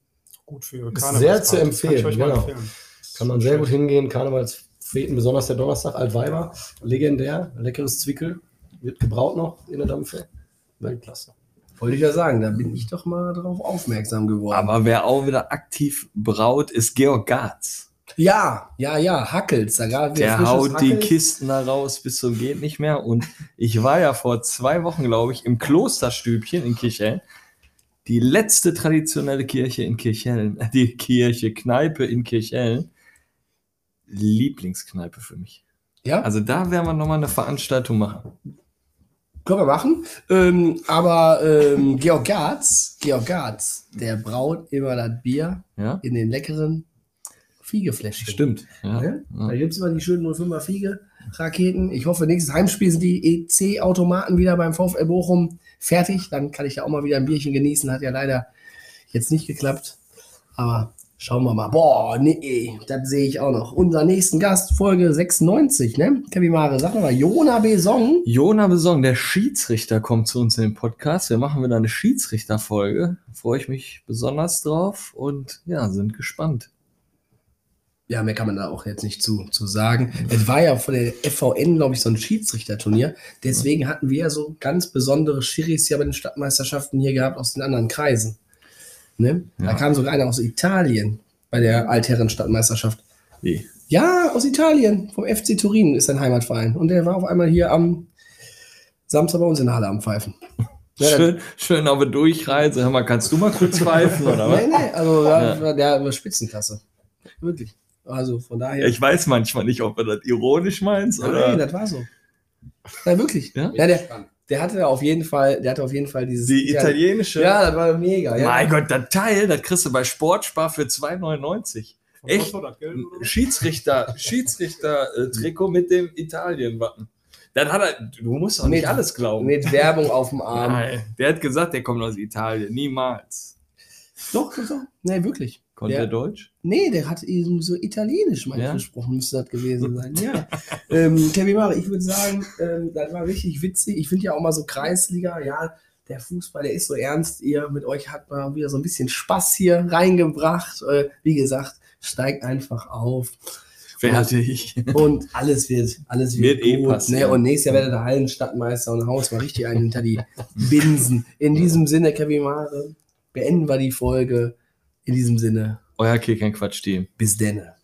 Gut für Karnevalspartys. sehr zu Kann ich empfehlen, euch mal genau. empfehlen. kann man sehr gut hingehen. Karnevalsfeten, besonders der Donnerstag, Altweiber, legendär, leckeres Zwickel, wird gebraut noch in der Dampfe. Weltklasse. Wollte ich ja sagen, da bin ich doch mal drauf aufmerksam geworden. Aber wer auch wieder aktiv braut, ist Georg Garz. Ja, ja, ja, gab Der haut die Hackels. Kisten da raus bis zum geht nicht mehr. Und ich war ja vor zwei Wochen, glaube ich, im Klosterstübchen in Kirchhellen. Die letzte traditionelle Kirche in Kirchhellen, äh, die Kirche, Kneipe in Kirchhellen. Lieblingskneipe für mich. Ja, Also da werden wir nochmal eine Veranstaltung machen. können wir machen. Ähm, aber ähm, Georg Garz, Georg Garz, der braut immer das Bier Ja? in den leckeren Fiegefläschchen. Stimmt. Ja. Ne? Da Ja. gibt es immer die schönen 05er Fiege-Raketen. Ich hoffe, nächstes Heimspiel sind die EC-Automaten wieder beim VfL Bochum fertig. Dann kann ich ja auch mal wieder ein Bierchen genießen. Hat ja leider jetzt nicht geklappt. Aber schauen wir mal. Boah, nee, das sehe ich auch noch. Unser nächsten Gast, Folge 96, ne? Kevin Mare, sag mal, Jona Besong. Jona Besong, der Schiedsrichter, kommt zu uns in den Podcast. Wir machen wieder eine Schiedsrichterfolge. Freue ich mich besonders drauf und ja, sind gespannt. Ja, mehr kann man da auch jetzt nicht zu, zu sagen. Es war ja von der FVN, glaube ich, so ein Schiedsrichterturnier. Deswegen hatten wir ja so ganz besondere Schiris ja bei den Stadtmeisterschaften hier gehabt aus den anderen Kreisen. Ne? Da Ja. kam sogar einer aus Italien bei der Altherren-Stadtmeisterschaft. Wie? Ja, aus Italien, vom FC Turin ist sein Heimatverein. Und der war auf einmal hier am Samstag bei uns in der Halle am Pfeifen. Ja, Schön, schön auf der Durchreise. Hör mal, kannst du mal kurz pfeifen, oder was? Nee, nee, also da Ja. der war Spitzenklasse. Wirklich. Also von daher. Ich weiß manchmal nicht, ob du das ironisch meinst Nein, oder. das war so. Nein, wirklich. Ja? Ja, der, Der hatte auf jeden Fall, der hatte auf jeden Fall dieses. Die italienische. Ja, das war mega. Ja. Mein Gott, das Teil, das kriegst du bei Sportspar für 2,99. Von Echt? Schiedsrichter, Schiedsrichter-Trikot mit dem Italien-Wappen. Dann hat er, du musst auch nicht Mit- alles glauben. Mit Werbung auf dem Arm. Nein, der hat gesagt, der kommt aus Italien. Niemals. Doch, doch, doch. Nee, wirklich. Konnte Der- er Deutsch? Nee, der hat eben so italienisch mal Ja? gesprochen, müsste das gewesen sein. Ja. ähm, Kevin Mare, ich würde sagen, ähm, das war richtig witzig. Ich finde ja auch mal so Kreisliga, ja, der Fußball, der ist so ernst. Ihr mit euch hat mal wieder so ein bisschen Spaß hier reingebracht. Äh, wie gesagt, steigt einfach auf. Fertig. Und alles wird, alles wird, Wird eh gut. passieren. ne? Und nächstes Jahr werdet ihr Hallenstadtmeister und haust mal richtig einen hinter die Binsen. In diesem Sinne, Kevin Mare, beenden wir die Folge. In diesem Sinne, Euer Kick, kein Quatsch-Team. bis denne.